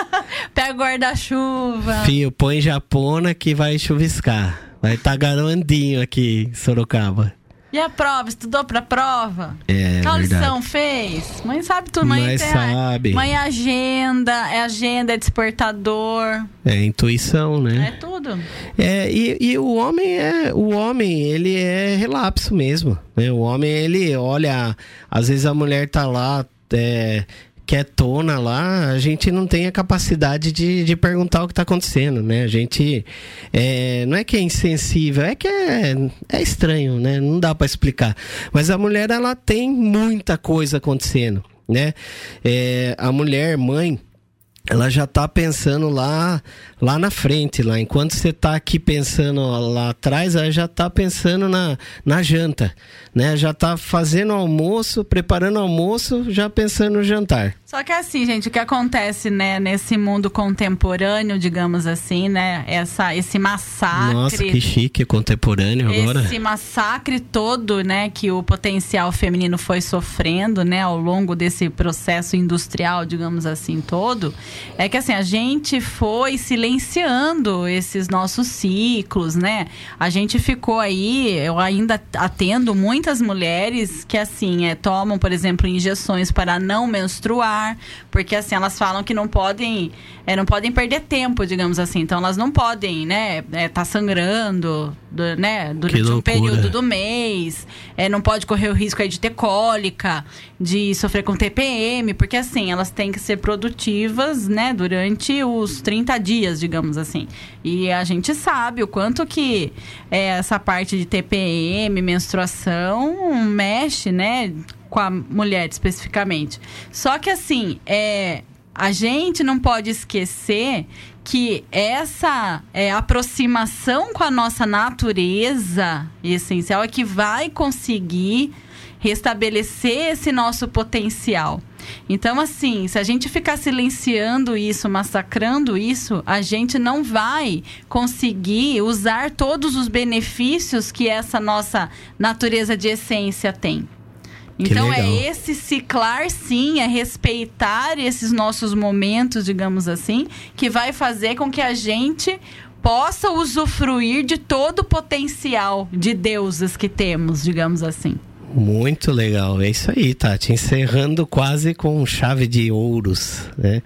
Pega o guarda-chuva. Fio, põe japona que vai chuviscar. Vai estar tá garandinho aqui em Sorocaba. E a prova? Estudou pra prova? É, Qual verdade. lição fez? Mãe sabe tudo. Mãe, mãe sabe. Mãe é agenda, é agenda, é despertador. É intuição, né? É tudo. É, e, e o homem é. O homem, ele é relapso mesmo. Né? O homem, ele olha. Às vezes a mulher tá lá. É, quietona lá, a gente não tem a capacidade de, de perguntar o que está acontecendo, né? A gente é, não é que é insensível, é que é, é estranho, né? Não dá para explicar. Mas a mulher, ela tem muita coisa acontecendo, né? É, a mulher, mãe, ela já está pensando lá lá na frente lá enquanto você está aqui pensando lá atrás ela já está pensando na, na janta né já está fazendo almoço preparando almoço já pensando no jantar só que assim, gente, o que acontece, né, nesse mundo contemporâneo, digamos assim, né, essa, esse massacre. Nossa, que chique, contemporâneo agora. Esse massacre todo, né, que o potencial feminino foi sofrendo, né, ao longo desse processo industrial, digamos assim, todo, é que assim, a gente foi silenciando esses nossos ciclos, né? A gente ficou aí, eu ainda atendo muitas mulheres que assim, é, tomam, por exemplo, injeções para não menstruar porque assim, elas falam que não podem, é, não podem perder tempo, digamos assim. Então elas não podem, né, é, tá sangrando, do, né, durante um período do mês, é, não pode correr o risco aí de ter cólica, de sofrer com TPM, porque assim, elas têm que ser produtivas, né, durante os 30 dias, digamos assim. E a gente sabe o quanto que é, essa parte de TPM, menstruação, mexe, né, com a mulher especificamente. Só que assim, é, a gente não pode esquecer que essa é, aproximação com a nossa natureza essencial é que vai conseguir restabelecer esse nosso potencial. Então, assim, se a gente ficar silenciando isso, massacrando isso, a gente não vai conseguir usar todos os benefícios que essa nossa natureza de essência tem. Então é esse ciclar sim, é respeitar esses nossos momentos, digamos assim, que vai fazer com que a gente possa usufruir de todo o potencial de deuses que temos, digamos assim. Muito legal, é isso aí, Tati. Encerrando quase com chave de ouros, né?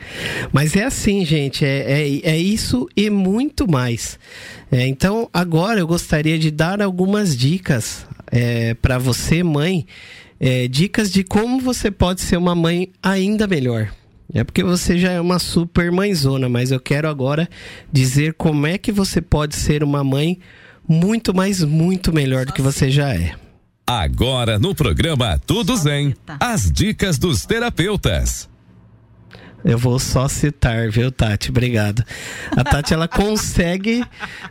Mas é assim, gente, é, é, é isso e muito mais. É, então, agora eu gostaria de dar algumas dicas é, para você, mãe, é, dicas de como você pode ser uma mãe ainda melhor. É porque você já é uma super mãezona, mas eu quero agora dizer como é que você pode ser uma mãe muito, mais muito melhor do que você já é. Agora no programa Tudo Zen, as dicas dos terapeutas. Eu vou só citar, viu, Tati? Obrigado. A Tati, ela consegue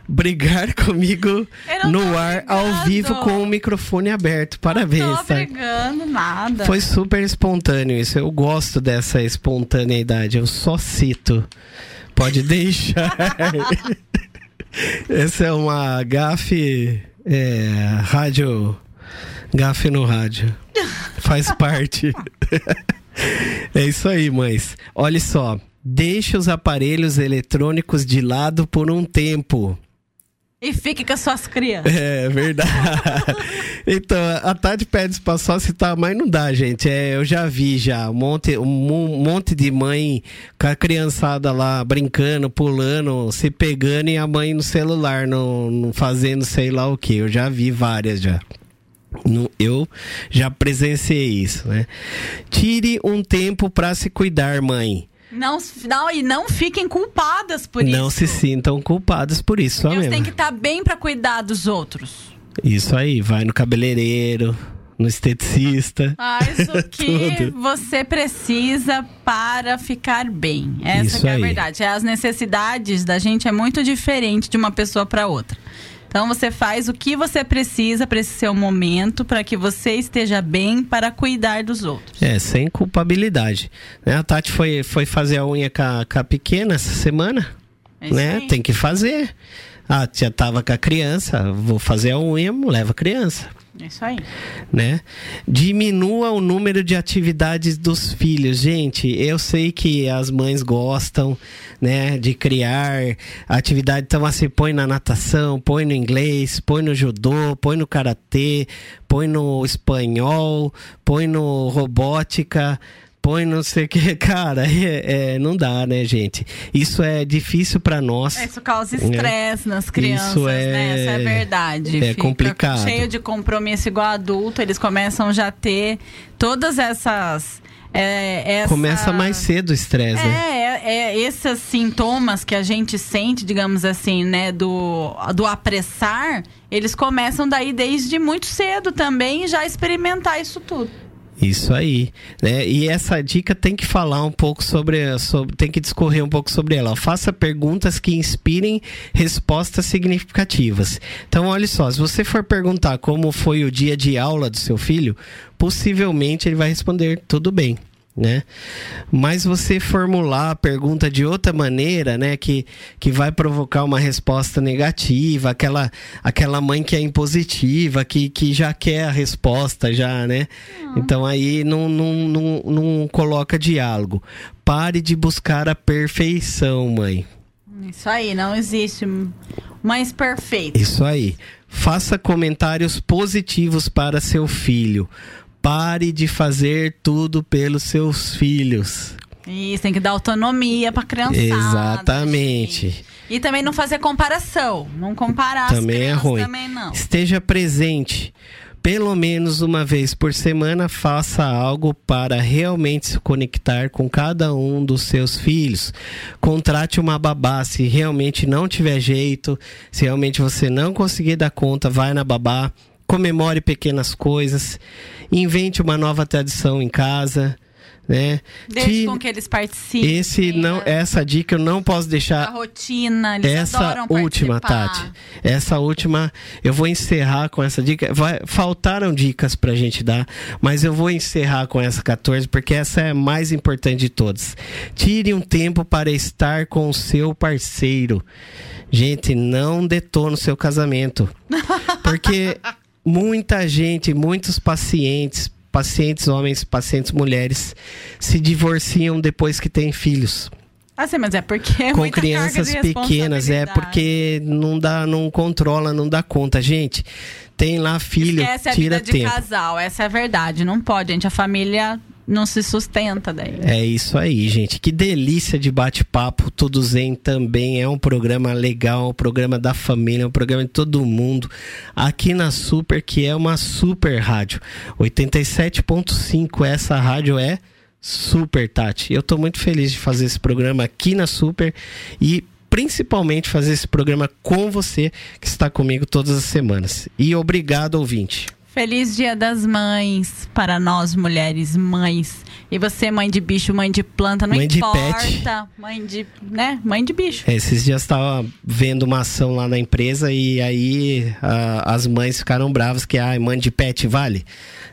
brigar comigo no ar, brigando. ao vivo, com o microfone aberto. Parabéns, não tô brigando nada. Foi super espontâneo isso. Eu gosto dessa espontaneidade. Eu só cito. Pode deixar. Essa é uma gafe é, rádio. Gafe no rádio. Faz parte. É isso aí, mães. Olha só, deixe os aparelhos eletrônicos de lado por um tempo. E fique com as suas crianças. É verdade. então, a Tati pede pra só citar, mas não dá, gente. É, eu já vi já um monte, um, um monte de mãe com a criançada lá brincando, pulando, se pegando e a mãe no celular, no, no fazendo sei lá o que. Eu já vi várias já. Eu já presenciei isso, né? Tire um tempo pra se cuidar, mãe. Não, não, e não fiquem culpadas por não isso. se sintam culpados por isso, Eles mesmo. têm que estar bem pra cuidar dos outros. Isso aí, vai no cabeleireiro, no esteticista. Faz o que você precisa para ficar bem. Essa é a verdade. As necessidades da gente é muito diferente de uma pessoa para outra. Então você faz o que você precisa para esse seu momento, para que você esteja bem para cuidar dos outros. É, sem culpabilidade. Né? A Tati foi, foi fazer a unha com a, com a pequena essa semana, É né? Tem que fazer. Ah, já tava com a criança, vou fazer a unha, leva a criança. É isso aí. né? Diminua o número de atividades dos filhos. Gente, eu sei que as mães gostam, né, de criar atividade. Então, assim, põe na natação, põe no inglês, põe no judô, põe no karatê, põe no espanhol, põe no robótica. Põe não sei o que, cara, é, é, não dá, né, gente? Isso é difícil para nós. Isso causa estresse nas crianças, Isso é- né? Essa é verdade. é complicado. Cheio de compromisso igual adulto, eles começam já a ter todas essas. É, essa- Começa mais cedo o estresse, né? É, é, é, esses sintomas que a gente sente, digamos assim, né, do, do apressar, eles começam daí desde muito cedo também já experimentar isso tudo. Isso aí, né? E essa dica tem que falar um pouco sobre, sobre tem que discorrer um pouco sobre ela. Faça perguntas que inspirem respostas significativas. Então, olha só, se você for perguntar como foi o dia de aula do seu filho, possivelmente ele vai responder tudo bem. Né? Mas você formular a pergunta de outra maneira, né, que, que vai provocar uma resposta negativa, aquela, aquela mãe que é impositiva, que, que já quer a resposta, já, né? Então aí não, não, não, não coloca diálogo. Pare de buscar a perfeição, mãe. Isso aí, não existe mães perfeitas. Isso aí. Faça comentários positivos para seu filho. Pare de fazer tudo pelos seus filhos. Isso, tem que dar autonomia pra criançada. Exatamente. gente. E também não fazer comparação. Não comparar Também é ruim. Também não. Esteja presente. Pelo menos uma vez por semana, faça algo para realmente se conectar com cada um dos seus filhos. Contrate uma babá se realmente não tiver jeito, se realmente você não conseguir dar conta, vai na babá. Comemore pequenas coisas, invente uma nova tradição em casa, né? Deixe Tire- com que eles participem. esse não, né? essa dica eu não posso A deixar rotina, eles essa última, participar. Tati. Essa última, eu vou encerrar com essa dica. Vai, faltaram dicas pra gente dar, mas eu vou encerrar com essa 14, porque essa é a mais importante de todas. Tire um tempo para estar com o seu parceiro. Gente, não detona o seu casamento. Porque muita gente, muitos pacientes, pacientes homens, pacientes mulheres, se divorciam depois que têm filhos Ah, sim, mas é porque é com crianças de pequenas, é porque não dá, não controla, não dá conta. Gente, tem lá filho, Esquece a tira vida de tempo. casal, essa é a verdade. Não pode, gente. A família não se sustenta daí. É isso aí, gente. Que delícia de bate-papo. Tudo Zen também é um programa legal, um programa da família, um programa de todo mundo. Aqui na Super, que é uma super rádio. 87.5, essa rádio é super, Tati. Eu tô muito feliz de fazer esse programa aqui na Super e principalmente fazer esse programa com você que está comigo todas as semanas. E obrigado, ouvinte. Feliz Dia das Mães para nós mulheres mães. E você, mãe de bicho, mãe de planta, não Mãe de importa. pet. Mãe de, né? Mãe de bicho. É, Esses dias estava vendo uma ação lá na empresa e aí a- as mães ficaram bravas que a mãe de pet vale.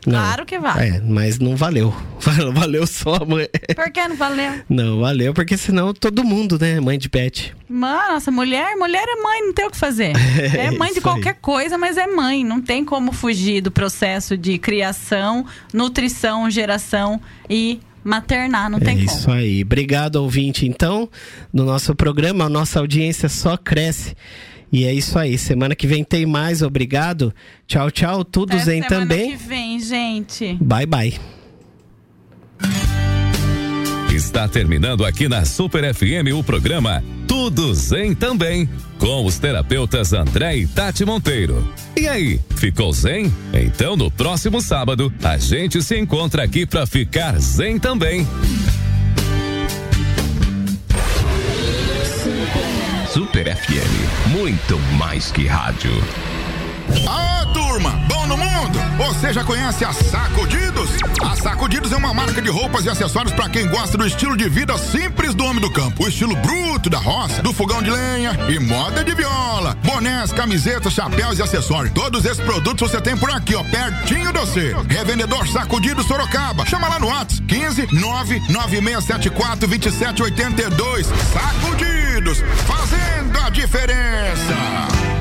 Não. Claro que vale. É, mas não valeu. Valeu só a mãe. Por que não valeu? Não, valeu, porque senão todo mundo, né? Mãe de pet. Mano, nossa, mulher, mulher é mãe, não tem o que fazer. É mãe de isso aí. qualquer coisa, mas é mãe. Não tem como fugir do processo de criação, nutrição, geração e maternar. Não é tem isso como. aí. Obrigado, ouvinte. Então, no nosso programa, a nossa audiência só cresce. E é isso aí. Semana que vem tem mais. Obrigado. Tchau, tchau. Tudo Até zen semana também. que vem, gente. Bye, bye. Está terminando aqui na Super FM o programa Tudo Zen também, com os terapeutas André e Tati Monteiro. E aí, ficou zen? Então no próximo sábado a gente se encontra aqui para ficar zen também. Super FM, muito mais que rádio. Ah, turma, bom no mundo? Você já conhece a Sacudidos? A Sacudidos é uma marca de roupas e acessórios para quem gosta do estilo de vida simples do homem do campo. O estilo bruto da roça, do fogão de lenha e moda de viola. Bonés, camisetas, chapéus e acessórios. Todos esses produtos você tem por aqui, ó, pertinho de você. Revendedor Sacudidos Sorocaba. Chama lá no WhatsApp 15 99674 2782. Sacudidos, fazendo a diferença.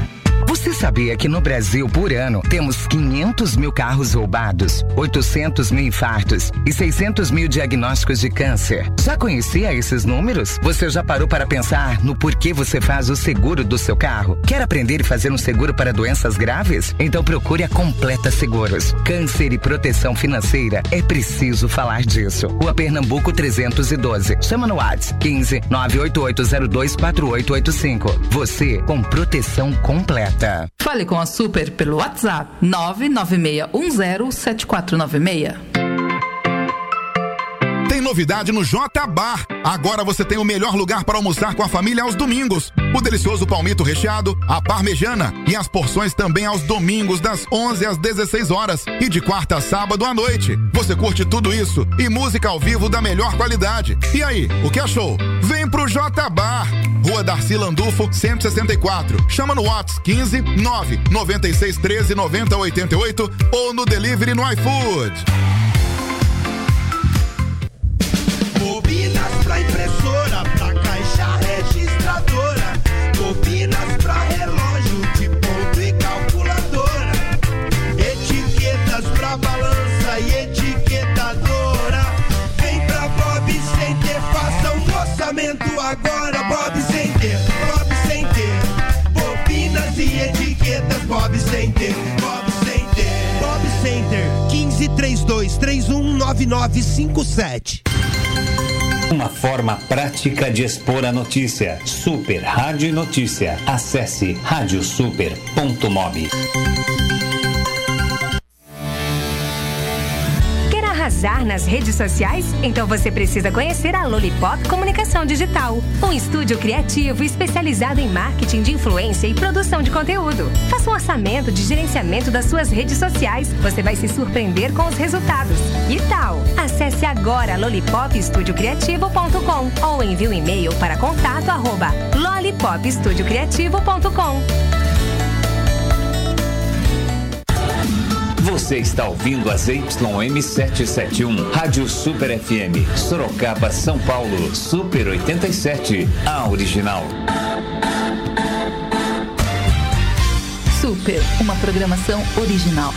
Você sabia que no Brasil, por ano, temos 500 mil carros roubados, 800 mil infartos e 600 mil diagnósticos de câncer? Já conhecia esses números? Você já parou para pensar no porquê você faz o seguro do seu carro? Quer aprender e fazer um seguro para doenças graves? Então procure a Completa Seguros. Câncer e proteção financeira é preciso falar disso. Rua Pernambuco 312. Chama no WhatsApp 15 98802 4885. Você com proteção completa. Fale com a Super pelo WhatsApp 996107496. Novidade no J Bar. Agora você tem o melhor lugar para almoçar com a família aos domingos. O delicioso palmito recheado, a parmejana e as porções também aos domingos das 11 às 16 horas e de quarta a sábado à noite. Você curte tudo isso e música ao vivo da melhor qualidade. E aí, o que achou? Vem pro J Bar. Rua Darcy Landulfo, 164. Chama no Whats 15 9 96 13 90 88 ou no delivery no iFood. Bobinas pra impressora, pra caixa registradora. Bobinas pra relógio 319957. Uma forma prática de expor a notícia. Super Rádio Notícia. Acesse radiosuper.mob. arrasar nas redes sociais? Então você precisa conhecer a Lollipop Comunicação Digital, um estúdio criativo especializado em marketing de influência e produção de conteúdo. Faça um orçamento de gerenciamento das suas redes sociais. Você vai se surpreender com os resultados. E tal? Acesse agora lollipopestudiocriativo.com ou envie um e-mail para contato arroba. Você está ouvindo a ZYM771, Rádio Super FM, Sorocaba, São Paulo, Super 87, a original. Super, uma programação original.